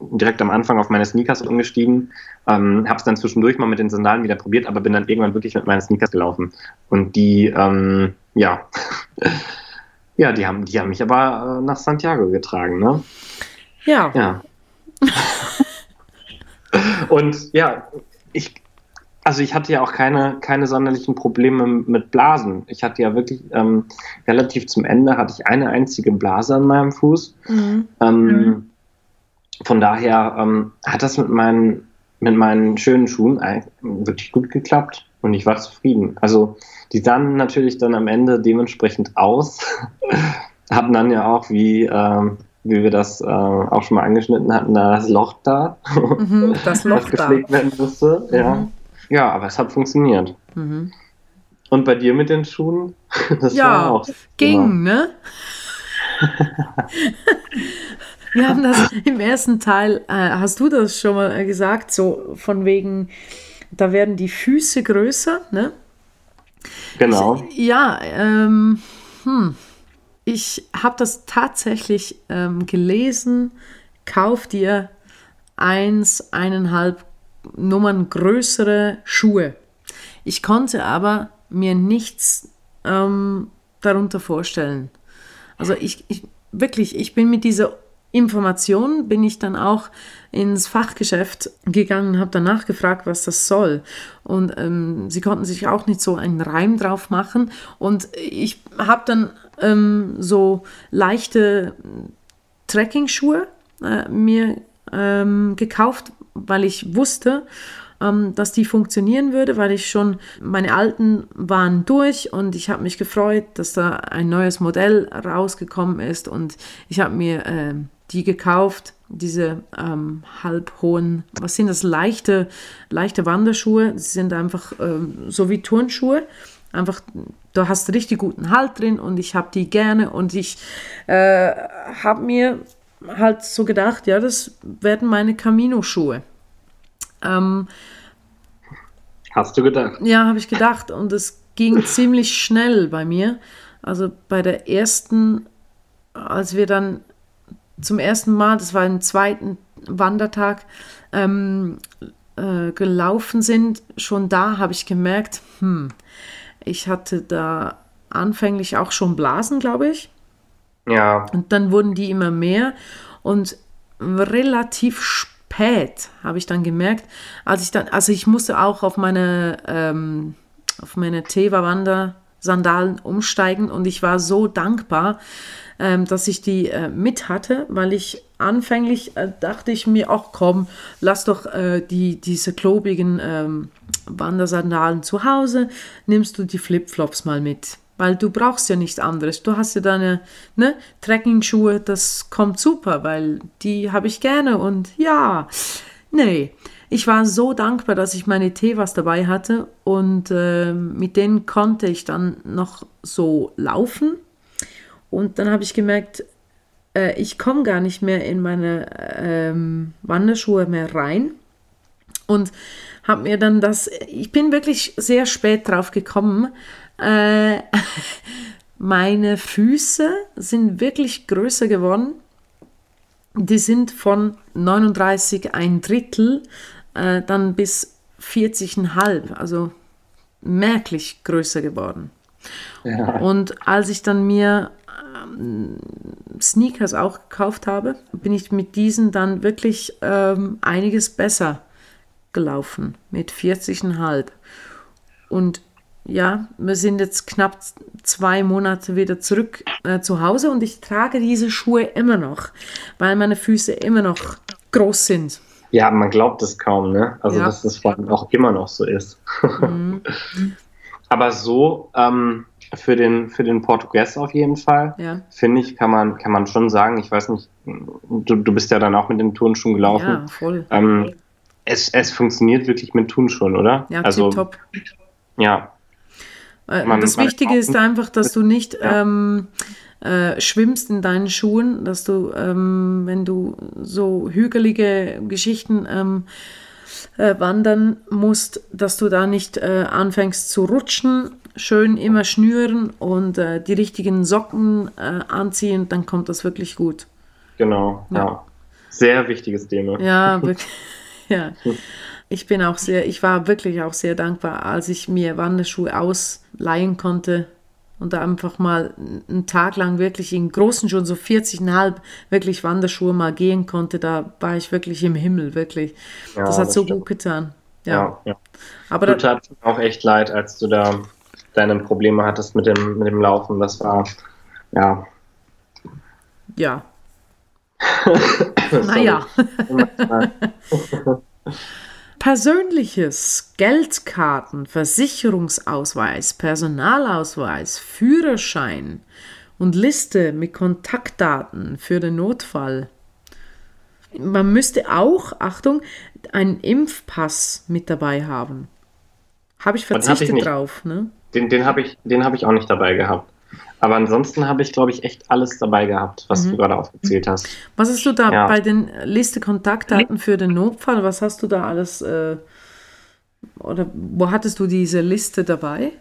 direkt am Anfang auf meine Sneakers umgestiegen, ähm, habe es dann zwischendurch mal mit den Sandalen wieder probiert, aber bin dann irgendwann wirklich mit meinen Sneakers gelaufen. Und die, ähm, ja, ja, die haben, die haben mich aber äh, nach Santiago getragen, ne? Ja. Ja. Und ja, ich, also ich hatte ja auch keine, keine sonderlichen Probleme mit Blasen. Ich hatte ja wirklich ähm, relativ zum Ende hatte ich eine einzige Blase an meinem Fuß. Mhm. Ähm, mhm von daher ähm, hat das mit meinen, mit meinen schönen Schuhen wirklich gut geklappt und ich war zufrieden. Also die sahen natürlich dann am Ende dementsprechend aus, hatten dann ja auch, wie, ähm, wie wir das äh, auch schon mal angeschnitten hatten, das Loch da, mhm, das Loch das gepflegt werden musste. Mhm. Ja. Ja, aber es hat funktioniert. Mhm. Und bei dir mit den Schuhen? Das ja, war auch ging, immer. ne? Wir haben das im ersten Teil, äh, hast du das schon mal gesagt, so von wegen, da werden die Füße größer, ne? Genau. Ich, ja, ähm, hm. ich habe das tatsächlich ähm, gelesen. Kauf dir eins, eineinhalb Nummern größere Schuhe. Ich konnte aber mir nichts ähm, darunter vorstellen. Also ich, ich wirklich, ich bin mit dieser Information bin ich dann auch ins Fachgeschäft gegangen, habe danach gefragt, was das soll. Und ähm, sie konnten sich auch nicht so einen Reim drauf machen. Und ich habe dann ähm, so leichte Trekking-Schuhe äh, mir ähm, gekauft, weil ich wusste, ähm, dass die funktionieren würde, weil ich schon, meine alten waren durch und ich habe mich gefreut, dass da ein neues Modell rausgekommen ist und ich habe mir äh, die gekauft, diese ähm, halbhohen, was sind das, leichte, leichte Wanderschuhe. Sie sind einfach ähm, so wie Turnschuhe. Einfach, du hast richtig guten Halt drin und ich habe die gerne und ich äh, habe mir halt so gedacht, ja, das werden meine Camino-Schuhe. Ähm, Hast du gedacht? Ja, habe ich gedacht und es ging ziemlich schnell bei mir. Also bei der ersten, als wir dann zum ersten Mal, das war ein zweiten Wandertag, ähm, äh, gelaufen sind, schon da habe ich gemerkt, hm, ich hatte da anfänglich auch schon Blasen, glaube ich. Ja. Und dann wurden die immer mehr und relativ spät habe ich dann gemerkt, als ich dann, also ich musste auch auf meine, ähm, auf meine Teva-Wander Sandalen umsteigen und ich war so dankbar, ähm, dass ich die äh, mit hatte, weil ich anfänglich äh, dachte ich mir, ach komm, lass doch äh, die, diese klobigen ähm, Wandersandalen zu Hause, nimmst du die Flipflops mal mit. Weil du brauchst ja nichts anderes. Du hast ja deine ne, Trekking-Schuhe, das kommt super, weil die habe ich gerne und ja, nee. ich war so dankbar, dass ich meine Tevas dabei hatte und äh, mit denen konnte ich dann noch so laufen. Und dann habe ich gemerkt, äh, ich komme gar nicht mehr in meine ähm, Wanderschuhe mehr rein. Und habe mir dann das, ich bin wirklich sehr spät drauf gekommen. Äh, meine Füße sind wirklich größer geworden. Die sind von 39 ein Drittel äh, dann bis 40,5, also merklich größer geworden. Ja. Und als ich dann mir ähm, Sneakers auch gekauft habe, bin ich mit diesen dann wirklich ähm, einiges besser gelaufen, mit 40,5. Und ja, wir sind jetzt knapp zwei Monate wieder zurück äh, zu Hause und ich trage diese Schuhe immer noch, weil meine Füße immer noch groß sind. Ja, man glaubt es kaum, ne? Also, ja. dass das vor allem auch immer noch so ist. Mhm. Aber so ähm, für den, für den Portugies auf jeden Fall, ja. finde ich, kann man, kann man schon sagen, ich weiß nicht, du, du bist ja dann auch mit den Turnschuhen gelaufen. Ja, voll. Ähm, es, es funktioniert wirklich mit Turnschuhen, oder? Ja, also, top. Ja. Äh, man, das Wichtige ist einfach, dass du nicht ja. ähm, äh, schwimmst in deinen Schuhen, dass du, ähm, wenn du so hügelige Geschichten ähm, äh, wandern musst, dass du da nicht äh, anfängst zu rutschen, schön immer schnüren und äh, die richtigen Socken äh, anziehen, dann kommt das wirklich gut. Genau, ja. ja. Sehr wichtiges Thema. Ja, wirklich. ja. Ich bin auch sehr, ich war wirklich auch sehr dankbar, als ich mir Wanderschuhe ausleihen konnte und da einfach mal einen Tag lang wirklich in großen Schuhen, so 40,5 wirklich Wanderschuhe mal gehen konnte, da war ich wirklich im Himmel, wirklich. Ja, das hat das so stimmt. gut getan. Ja, ja. ja. Aber du tat auch echt leid, als du da deine Probleme hattest mit dem, mit dem Laufen. Das war, ja. Ja. naja. Persönliches, Geldkarten, Versicherungsausweis, Personalausweis, Führerschein und Liste mit Kontaktdaten für den Notfall. Man müsste auch, Achtung, einen Impfpass mit dabei haben. Habe ich verzichtet ich drauf. Ne? Den, den habe ich, hab ich auch nicht dabei gehabt. Aber ansonsten habe ich, glaube ich, echt alles dabei gehabt, was mhm. du gerade aufgezählt hast. Was hast du da ja. bei den Liste Kontaktdaten für den Notfall? Was hast du da alles? Äh, oder wo hattest du diese Liste dabei?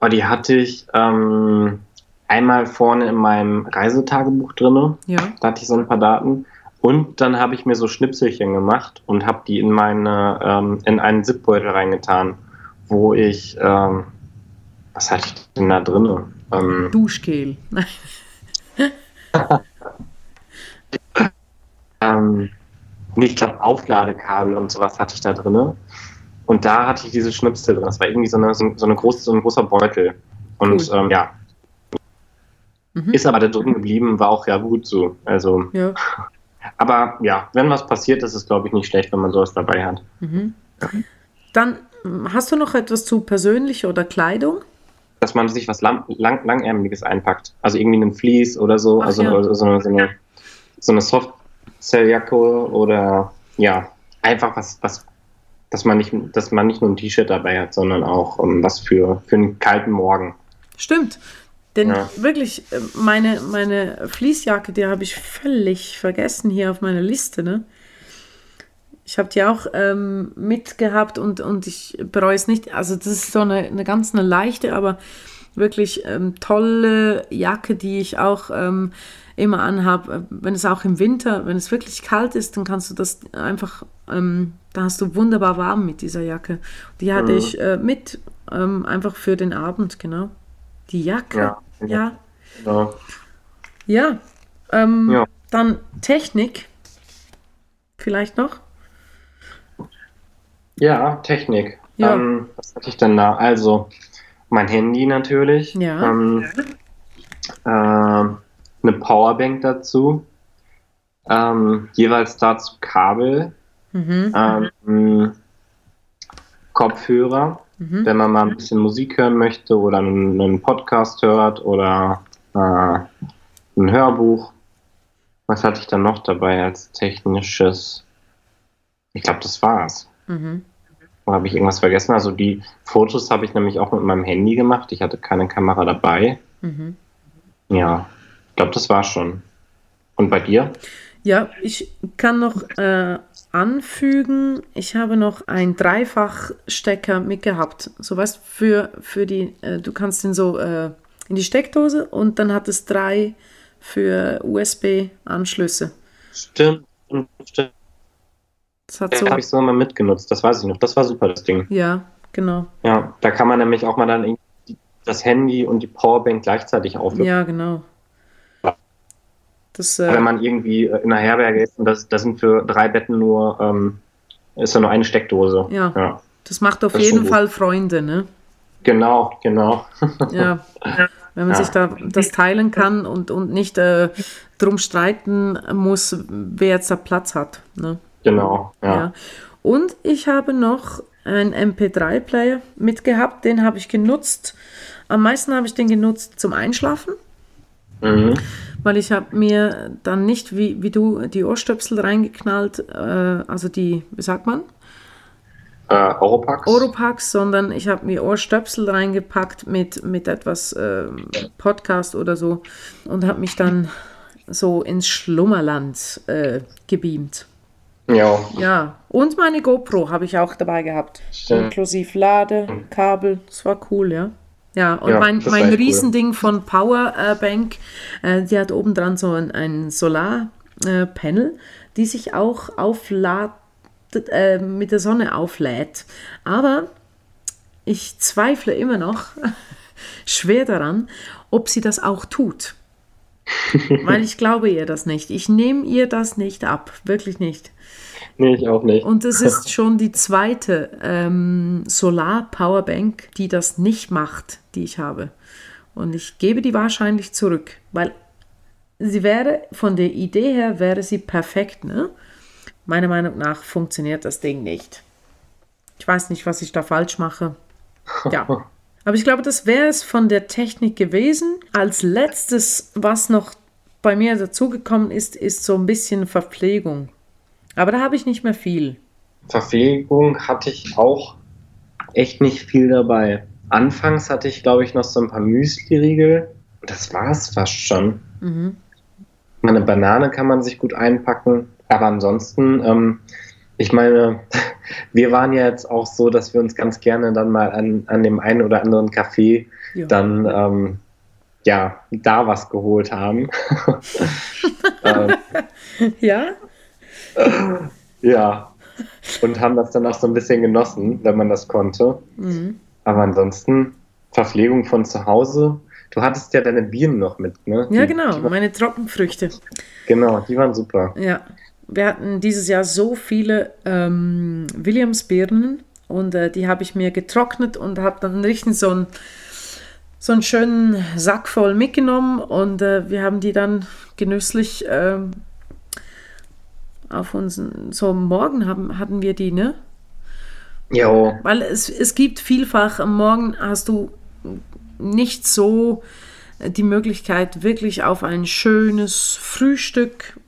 Oh, die hatte ich ähm, einmal vorne in meinem Reisetagebuch drin. Ja. Da hatte ich so ein paar Daten. Und dann habe ich mir so Schnipselchen gemacht und habe die in meine ähm, in einen Zipbeutel reingetan, wo ich ähm, was hatte ich denn da drin? Ähm, Duschgel. ähm, nee, ich glaube Aufladekabel und sowas hatte ich da drin. Und da hatte ich diese Schnipsel drin. Das war irgendwie so, eine, so, eine große, so ein großer Beutel. Und cool. ähm, ja. Mhm. Ist aber da drin geblieben, war auch ja gut so. Also. Ja. Aber ja, wenn was passiert, ist es, glaube ich, nicht schlecht, wenn man sowas dabei hat. Mhm. Dann hast du noch etwas zu persönlicher oder Kleidung? Dass man sich was lang, lang, langärmeliges einpackt. Also irgendwie einen Vlies oder so, Ach, also ja. so, so, so, eine, so eine Soft-Cell-Jacke oder ja, einfach was, was, dass man nicht, dass man nicht nur ein T-Shirt dabei hat, sondern auch um, ähm, was für, für einen kalten Morgen. Stimmt. Denn ja. wirklich, äh, meine, meine Fließjacke, die habe ich völlig vergessen hier auf meiner Liste, ne? Ich habe die auch ähm, mitgehabt und, und ich bereue es nicht. Also das ist so eine, eine ganz eine leichte, aber wirklich ähm, tolle Jacke, die ich auch ähm, immer anhabe. Wenn es auch im Winter, wenn es wirklich kalt ist, dann kannst du das einfach, ähm, da hast du wunderbar warm mit dieser Jacke. Die hatte mhm. ich äh, mit, ähm, einfach für den Abend, genau. Die Jacke, ja. Ja, ja. ja. Ähm, ja. Dann Technik, vielleicht noch. Ja, Technik. Ja. Ähm, was hatte ich denn da? Also, mein Handy natürlich. Ja. Ähm, äh, eine Powerbank dazu. Ähm, jeweils dazu Kabel. Mhm. Ähm, Kopfhörer, mhm. wenn man mal ein bisschen Musik hören möchte oder einen, einen Podcast hört oder äh, ein Hörbuch. Was hatte ich dann noch dabei als technisches? ich glaube, das war's. Mhm. Habe ich irgendwas vergessen? Also die Fotos habe ich nämlich auch mit meinem Handy gemacht. Ich hatte keine Kamera dabei. Mhm. Ja, ich glaube, das war schon. Und bei dir? Ja, ich kann noch äh, anfügen, ich habe noch einen Dreifachstecker mitgehabt. So weißt für, für die, äh, du kannst den so äh, in die Steckdose und dann hat es drei für USB-Anschlüsse. Stimmt, stimmt. Das hat so. habe ich so mal mitgenutzt, das weiß ich noch. Das war super, das Ding. Ja, genau. Ja, da kann man nämlich auch mal dann das Handy und die Powerbank gleichzeitig aufladen. Ja, genau. Das, äh, Wenn man irgendwie in einer Herberge ist und das, das sind für drei Betten nur, ähm, ist ja nur eine Steckdose. Ja. ja. Das macht auf das jeden Fall Freunde, ne? Genau, genau. Ja. Wenn man ja. sich da das teilen kann und, und nicht äh, drum streiten muss, wer jetzt da Platz hat. Ne? Genau, ja. ja. Und ich habe noch einen MP3-Player mitgehabt, den habe ich genutzt. Am meisten habe ich den genutzt zum Einschlafen. Mhm. Weil ich habe mir dann nicht wie, wie du die Ohrstöpsel reingeknallt, äh, also die, wie sagt man? Äh, Oropax. Oropax, sondern ich habe mir Ohrstöpsel reingepackt mit, mit etwas äh, Podcast oder so und habe mich dann so ins Schlummerland äh, gebeamt. Ja. Ja, und meine GoPro habe ich auch dabei gehabt. Stimmt. Inklusive Ladekabel. Das war cool, ja. Ja, und ja, mein, mein Riesending cool. von Powerbank, äh, die hat oben dran so ein, ein Solarpanel, äh, die sich auch aufladet, äh, mit der Sonne auflädt. Aber ich zweifle immer noch schwer daran, ob sie das auch tut. Weil ich glaube ihr das nicht. Ich nehme ihr das nicht ab. Wirklich nicht. Nee, ich auch nicht. Und es ist schon die zweite ähm, Solar-Powerbank, die das nicht macht, die ich habe. Und ich gebe die wahrscheinlich zurück, weil sie wäre, von der Idee her, wäre sie perfekt, ne? Meiner Meinung nach funktioniert das Ding nicht. Ich weiß nicht, was ich da falsch mache. Ja. Aber ich glaube, das wäre es von der Technik gewesen. Als letztes, was noch bei mir dazugekommen ist, ist so ein bisschen Verpflegung. Aber da habe ich nicht mehr viel. Verpflegung hatte ich auch echt nicht viel dabei. Anfangs hatte ich, glaube ich, noch so ein paar Müsli-Riegel. Das war es fast schon. Mhm. Eine Banane kann man sich gut einpacken. Aber ansonsten, ähm, ich meine, wir waren ja jetzt auch so, dass wir uns ganz gerne dann mal an, an dem einen oder anderen Café ja. dann ähm, ja, da was geholt haben. ja? ja. Und haben das dann auch so ein bisschen genossen, wenn man das konnte. Mhm. Aber ansonsten, Verpflegung von zu Hause. Du hattest ja deine Bienen noch mit, ne? Ja, genau, die, meine Trockenfrüchte. Genau, die waren super. Ja. Wir hatten dieses Jahr so viele ähm, Williamsbeeren und äh, die habe ich mir getrocknet und habe dann richtig so einen, so einen schönen Sack voll mitgenommen und äh, wir haben die dann genüsslich äh, auf uns, so morgen haben, hatten wir die, ne? Ja. Weil es, es gibt vielfach, am Morgen hast du nicht so die Möglichkeit, wirklich auf ein schönes Frühstück.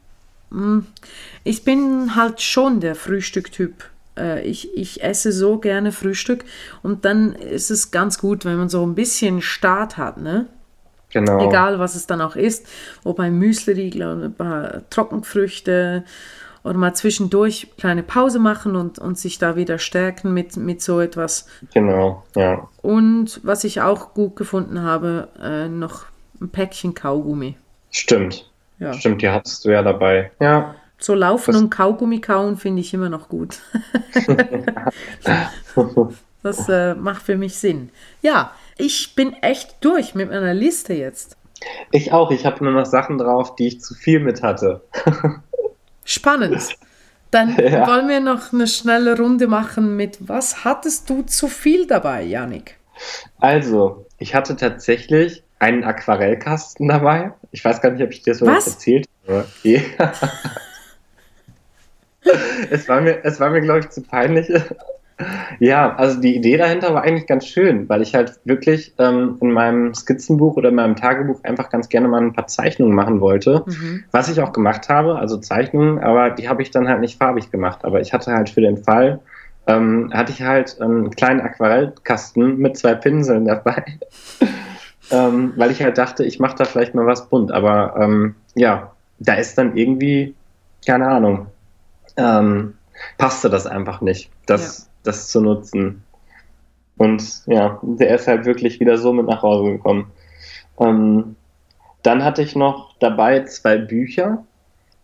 Hm. Ich bin halt schon der Frühstücktyp. Äh, ich, ich esse so gerne Frühstück und dann ist es ganz gut, wenn man so ein bisschen Start hat, ne? Genau. Egal, was es dann auch ist, ob ein Müsliriegel oder ein paar Trockenfrüchte oder mal zwischendurch kleine Pause machen und, und sich da wieder stärken mit, mit so etwas. Genau, ja. Und was ich auch gut gefunden habe, äh, noch ein Päckchen Kaugummi. Stimmt. Ja. Stimmt, die hattest du ja dabei. Ja. So laufen das und Kaugummi kauen finde ich immer noch gut. das äh, macht für mich Sinn. Ja, ich bin echt durch mit meiner Liste jetzt. Ich auch. Ich habe nur noch Sachen drauf, die ich zu viel mit hatte. Spannend. Dann ja. wollen wir noch eine schnelle Runde machen mit was hattest du zu viel dabei, Janik? Also, ich hatte tatsächlich einen Aquarellkasten dabei. Ich weiß gar nicht, ob ich dir das was? erzählt habe. es war mir, es war mir glaube ich, zu peinlich. Ja, also die Idee dahinter war eigentlich ganz schön, weil ich halt wirklich ähm, in meinem Skizzenbuch oder in meinem Tagebuch einfach ganz gerne mal ein paar Zeichnungen machen wollte, mhm. was ich auch gemacht habe, also Zeichnungen, aber die habe ich dann halt nicht farbig gemacht. Aber ich hatte halt für den Fall, ähm, hatte ich halt einen kleinen Aquarellkasten mit zwei Pinseln dabei, ähm, weil ich halt dachte, ich mache da vielleicht mal was bunt. Aber ähm, ja, da ist dann irgendwie, keine Ahnung, ähm, passte das einfach nicht. Das, ja das zu nutzen. Und ja, der ist halt wirklich wieder so mit nach Hause gekommen. Ähm, dann hatte ich noch dabei zwei Bücher.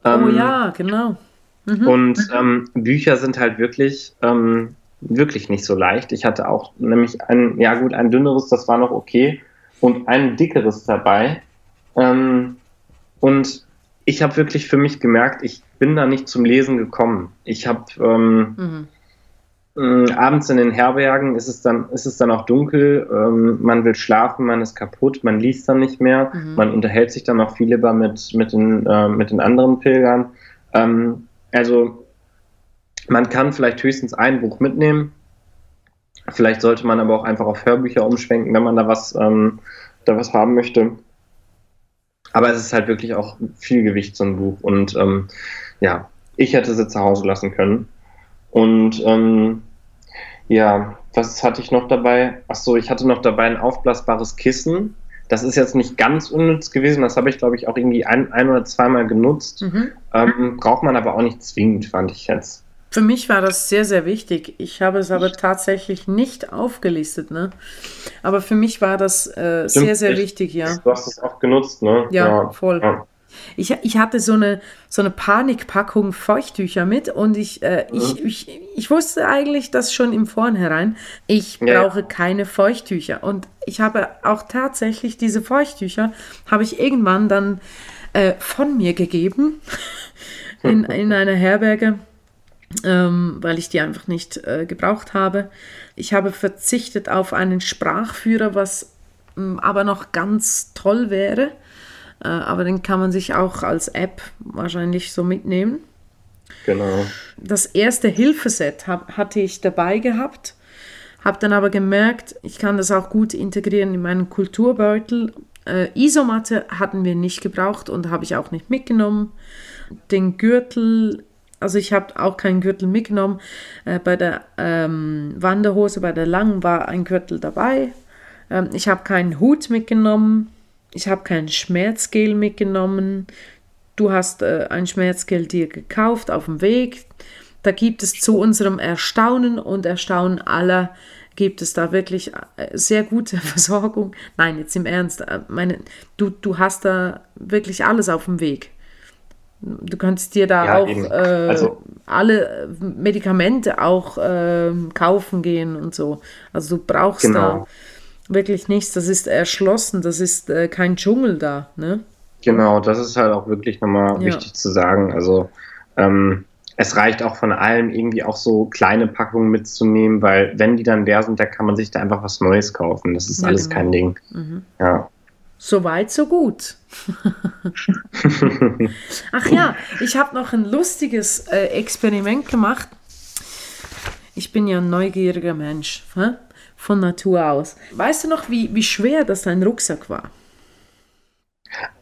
Ähm, oh ja, genau. Mhm. Und ähm, Bücher sind halt wirklich, ähm, wirklich nicht so leicht. Ich hatte auch nämlich ein, ja gut, ein dünneres, das war noch okay, und ein dickeres dabei. Ähm, und ich habe wirklich für mich gemerkt, ich bin da nicht zum Lesen gekommen. Ich habe ähm, mhm. Äh, abends in den Herbergen ist es dann, ist es dann auch dunkel, ähm, man will schlafen, man ist kaputt, man liest dann nicht mehr, mhm. man unterhält sich dann auch viel lieber mit, mit, den, äh, mit den anderen Pilgern. Ähm, also man kann vielleicht höchstens ein Buch mitnehmen. Vielleicht sollte man aber auch einfach auf Hörbücher umschwenken, wenn man da was, ähm, da was haben möchte. Aber es ist halt wirklich auch viel Gewicht, so ein Buch. Und ähm, ja, ich hätte sie zu Hause lassen können. Und ähm, ja, was hatte ich noch dabei? Achso, ich hatte noch dabei ein aufblasbares Kissen. Das ist jetzt nicht ganz unnütz gewesen. Das habe ich, glaube ich, auch irgendwie ein, ein oder zweimal genutzt. Mhm. Ähm, braucht man aber auch nicht zwingend, fand ich jetzt. Für mich war das sehr, sehr wichtig. Ich habe es aber tatsächlich nicht aufgelistet, ne? Aber für mich war das äh, sehr, sehr wichtig, ja. Du hast es auch genutzt, ne? Ja, ja. voll. Ja. Ich, ich hatte so eine, so eine Panikpackung Feuchttücher mit und ich, äh, mhm. ich, ich, ich wusste eigentlich das schon im Vornherein. Ich ja. brauche keine Feuchttücher. Und ich habe auch tatsächlich diese Feuchttücher, habe ich irgendwann dann äh, von mir gegeben in, in einer Herberge. Ähm, weil ich die einfach nicht äh, gebraucht habe. Ich habe verzichtet auf einen Sprachführer, was ähm, aber noch ganz toll wäre. Äh, aber den kann man sich auch als App wahrscheinlich so mitnehmen. Genau. Das erste Hilfeset hab, hatte ich dabei gehabt, habe dann aber gemerkt, ich kann das auch gut integrieren in meinen Kulturbeutel. Äh, Isomatte hatten wir nicht gebraucht und habe ich auch nicht mitgenommen. Den Gürtel, also ich habe auch keinen Gürtel mitgenommen. Äh, bei der ähm, Wanderhose, bei der langen war ein Gürtel dabei. Ähm, ich habe keinen Hut mitgenommen. Ich habe kein Schmerzgel mitgenommen. Du hast äh, ein Schmerzgel dir gekauft auf dem Weg. Da gibt es zu unserem Erstaunen und Erstaunen aller gibt es da wirklich äh, sehr gute Versorgung. Nein, jetzt im Ernst. Äh, meine, du, du hast da wirklich alles auf dem Weg. Du kannst dir da ja, auch äh, also, alle Medikamente auch äh, kaufen gehen und so. Also du brauchst genau. da wirklich nichts. Das ist erschlossen, das ist äh, kein Dschungel da. Ne? Genau, das ist halt auch wirklich nochmal ja. wichtig zu sagen. Also ähm, es reicht auch von allem irgendwie auch so kleine Packungen mitzunehmen, weil wenn die dann leer sind, da kann man sich da einfach was Neues kaufen. Das ist ja, alles genau. kein Ding. Mhm. Ja. So weit, so gut. Ach ja, ich habe noch ein lustiges äh, Experiment gemacht. Ich bin ja ein neugieriger Mensch. Hä? von Natur aus. Weißt du noch, wie, wie schwer das dein Rucksack war?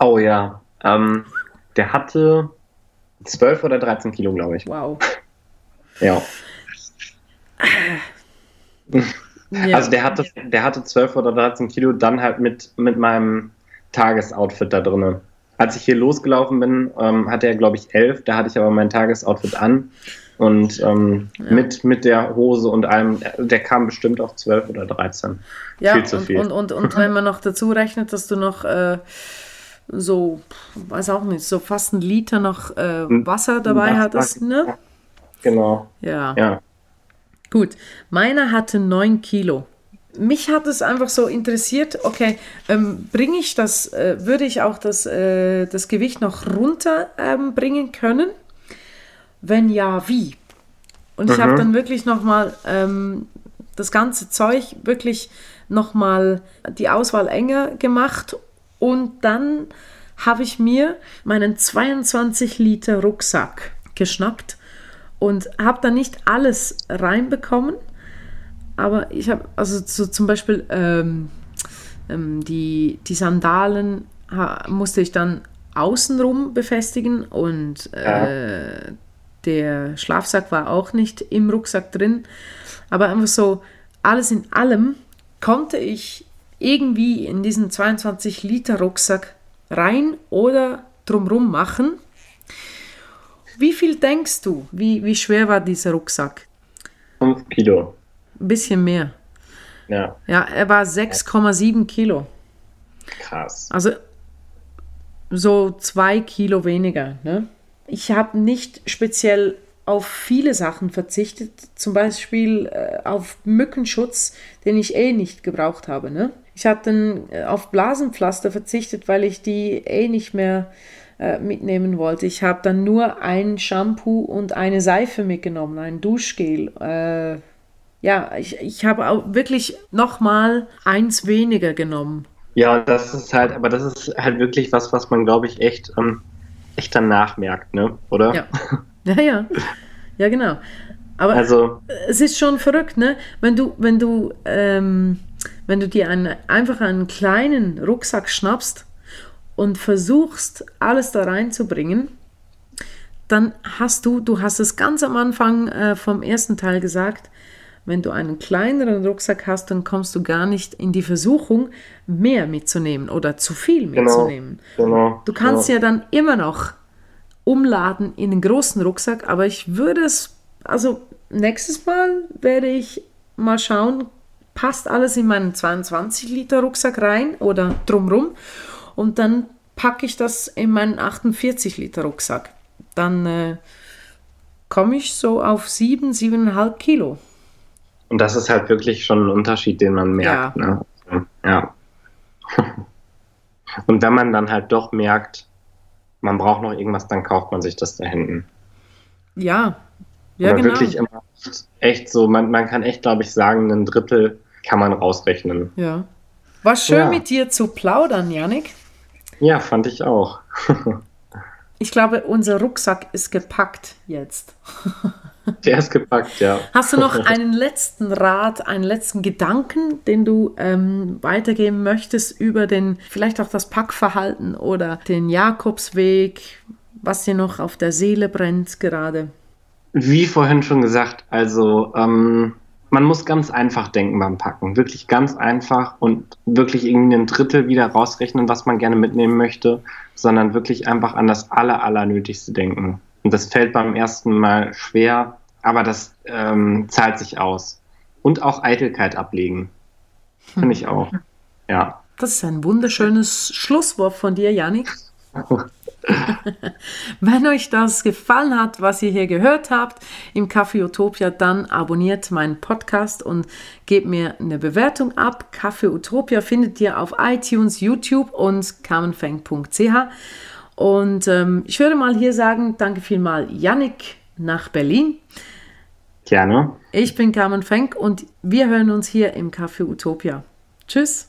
Oh ja, ähm, der hatte 12 oder 13 Kilo, glaube ich. Wow. ja. ja. Also der hatte, der hatte 12 oder 13 Kilo, dann halt mit, mit meinem Tagesoutfit da drin. Als ich hier losgelaufen bin, ähm, hatte er, glaube ich, 11. Da hatte ich aber mein Tagesoutfit an. Und ähm, ja. mit, mit der Hose und allem, der kam bestimmt auf 12 oder 13. Ja, viel zu und, viel. Und, und, und wenn man noch dazu rechnet, dass du noch äh, so, weiß auch nicht, so fast ein Liter noch äh, Wasser dabei Wasser, hattest, ne? Genau. Ja. ja. Gut, meiner hatte 9 Kilo. Mich hat es einfach so interessiert, okay, ähm, bringe ich das, äh, würde ich auch das, äh, das Gewicht noch runterbringen ähm, können? Wenn ja, wie? Und ich habe mhm. dann wirklich nochmal ähm, das ganze Zeug wirklich nochmal die Auswahl enger gemacht und dann habe ich mir meinen 22 Liter Rucksack geschnappt und habe dann nicht alles reinbekommen, aber ich habe, also so zum Beispiel ähm, ähm, die, die Sandalen musste ich dann außenrum befestigen und äh, ja. der Schlafsack war auch nicht im Rucksack drin. Aber einfach so, alles in allem konnte ich irgendwie in diesen 22 Liter Rucksack rein oder drumrum machen. Wie viel denkst du, wie, wie schwer war dieser Rucksack? 5 Kilo. Ein bisschen mehr. Ja. Ja, er war 6,7 Kilo. Krass. Also so zwei Kilo weniger. Ne? Ich habe nicht speziell auf viele Sachen verzichtet, zum Beispiel äh, auf Mückenschutz, den ich eh nicht gebraucht habe. Ne? Ich habe dann äh, auf Blasenpflaster verzichtet, weil ich die eh nicht mehr äh, mitnehmen wollte. Ich habe dann nur ein Shampoo und eine Seife mitgenommen, ein Duschgel. Ja, ich, ich habe auch wirklich nochmal eins weniger genommen. Ja, das ist halt, aber das ist halt wirklich was, was man, glaube ich, echt, ähm, echt danach merkt, ne? Oder? Ja. Ja, ja. Ja, genau. Aber also, es ist schon verrückt, ne? Wenn du, wenn du, ähm, wenn du dir einen, einfach einen kleinen Rucksack schnappst und versuchst, alles da reinzubringen, dann hast du, du hast es ganz am Anfang äh, vom ersten Teil gesagt, wenn du einen kleineren Rucksack hast, dann kommst du gar nicht in die Versuchung, mehr mitzunehmen oder zu viel genau, mitzunehmen. Genau, genau, du kannst genau. ja dann immer noch umladen in den großen Rucksack, aber ich würde es, also nächstes Mal werde ich mal schauen, passt alles in meinen 22 Liter Rucksack rein oder drumrum und dann packe ich das in meinen 48 Liter Rucksack. Dann äh, komme ich so auf 7, 7,5 Kilo. Und das ist halt wirklich schon ein Unterschied, den man merkt. Ja. Ne? ja. Und wenn man dann halt doch merkt, man braucht noch irgendwas, dann kauft man sich das da hinten. Ja, ja, genau. wirklich immer echt so, man, man kann echt, glaube ich, sagen, ein Drittel kann man rausrechnen. Ja. War schön Ja. mit dir zu plaudern, Janik. Ja, fand ich auch. Ich glaube, unser Rucksack ist gepackt jetzt. Der ist gepackt, ja. Hast du noch einen letzten Rat, einen letzten Gedanken, den du ähm, weitergeben möchtest über den, vielleicht auch das Packverhalten oder den Jakobsweg, was dir noch auf der Seele brennt gerade? Wie vorhin schon gesagt, also ähm, man muss ganz einfach denken beim Packen. Wirklich ganz einfach und wirklich irgendwie ein Drittel wieder rausrechnen, was man gerne mitnehmen möchte, sondern wirklich einfach an das Aller, Allernötigste denken. Und das fällt beim ersten Mal schwer, aber das ähm, zahlt sich aus. Und auch Eitelkeit ablegen. Finde ich auch. Ja. Das ist ein wunderschönes Schlusswort von dir, Janik. Wenn euch das gefallen hat, was ihr hier gehört habt im Café Utopia, dann abonniert meinen Podcast und gebt mir eine Bewertung ab. Café Utopia findet ihr auf iTunes, YouTube und kamenfeng.ch. Und ähm, ich würde mal hier sagen, danke vielmal Yannick nach Berlin. Gerne. Ich bin Carmen Fenk und wir hören uns hier im Café Utopia. Tschüss.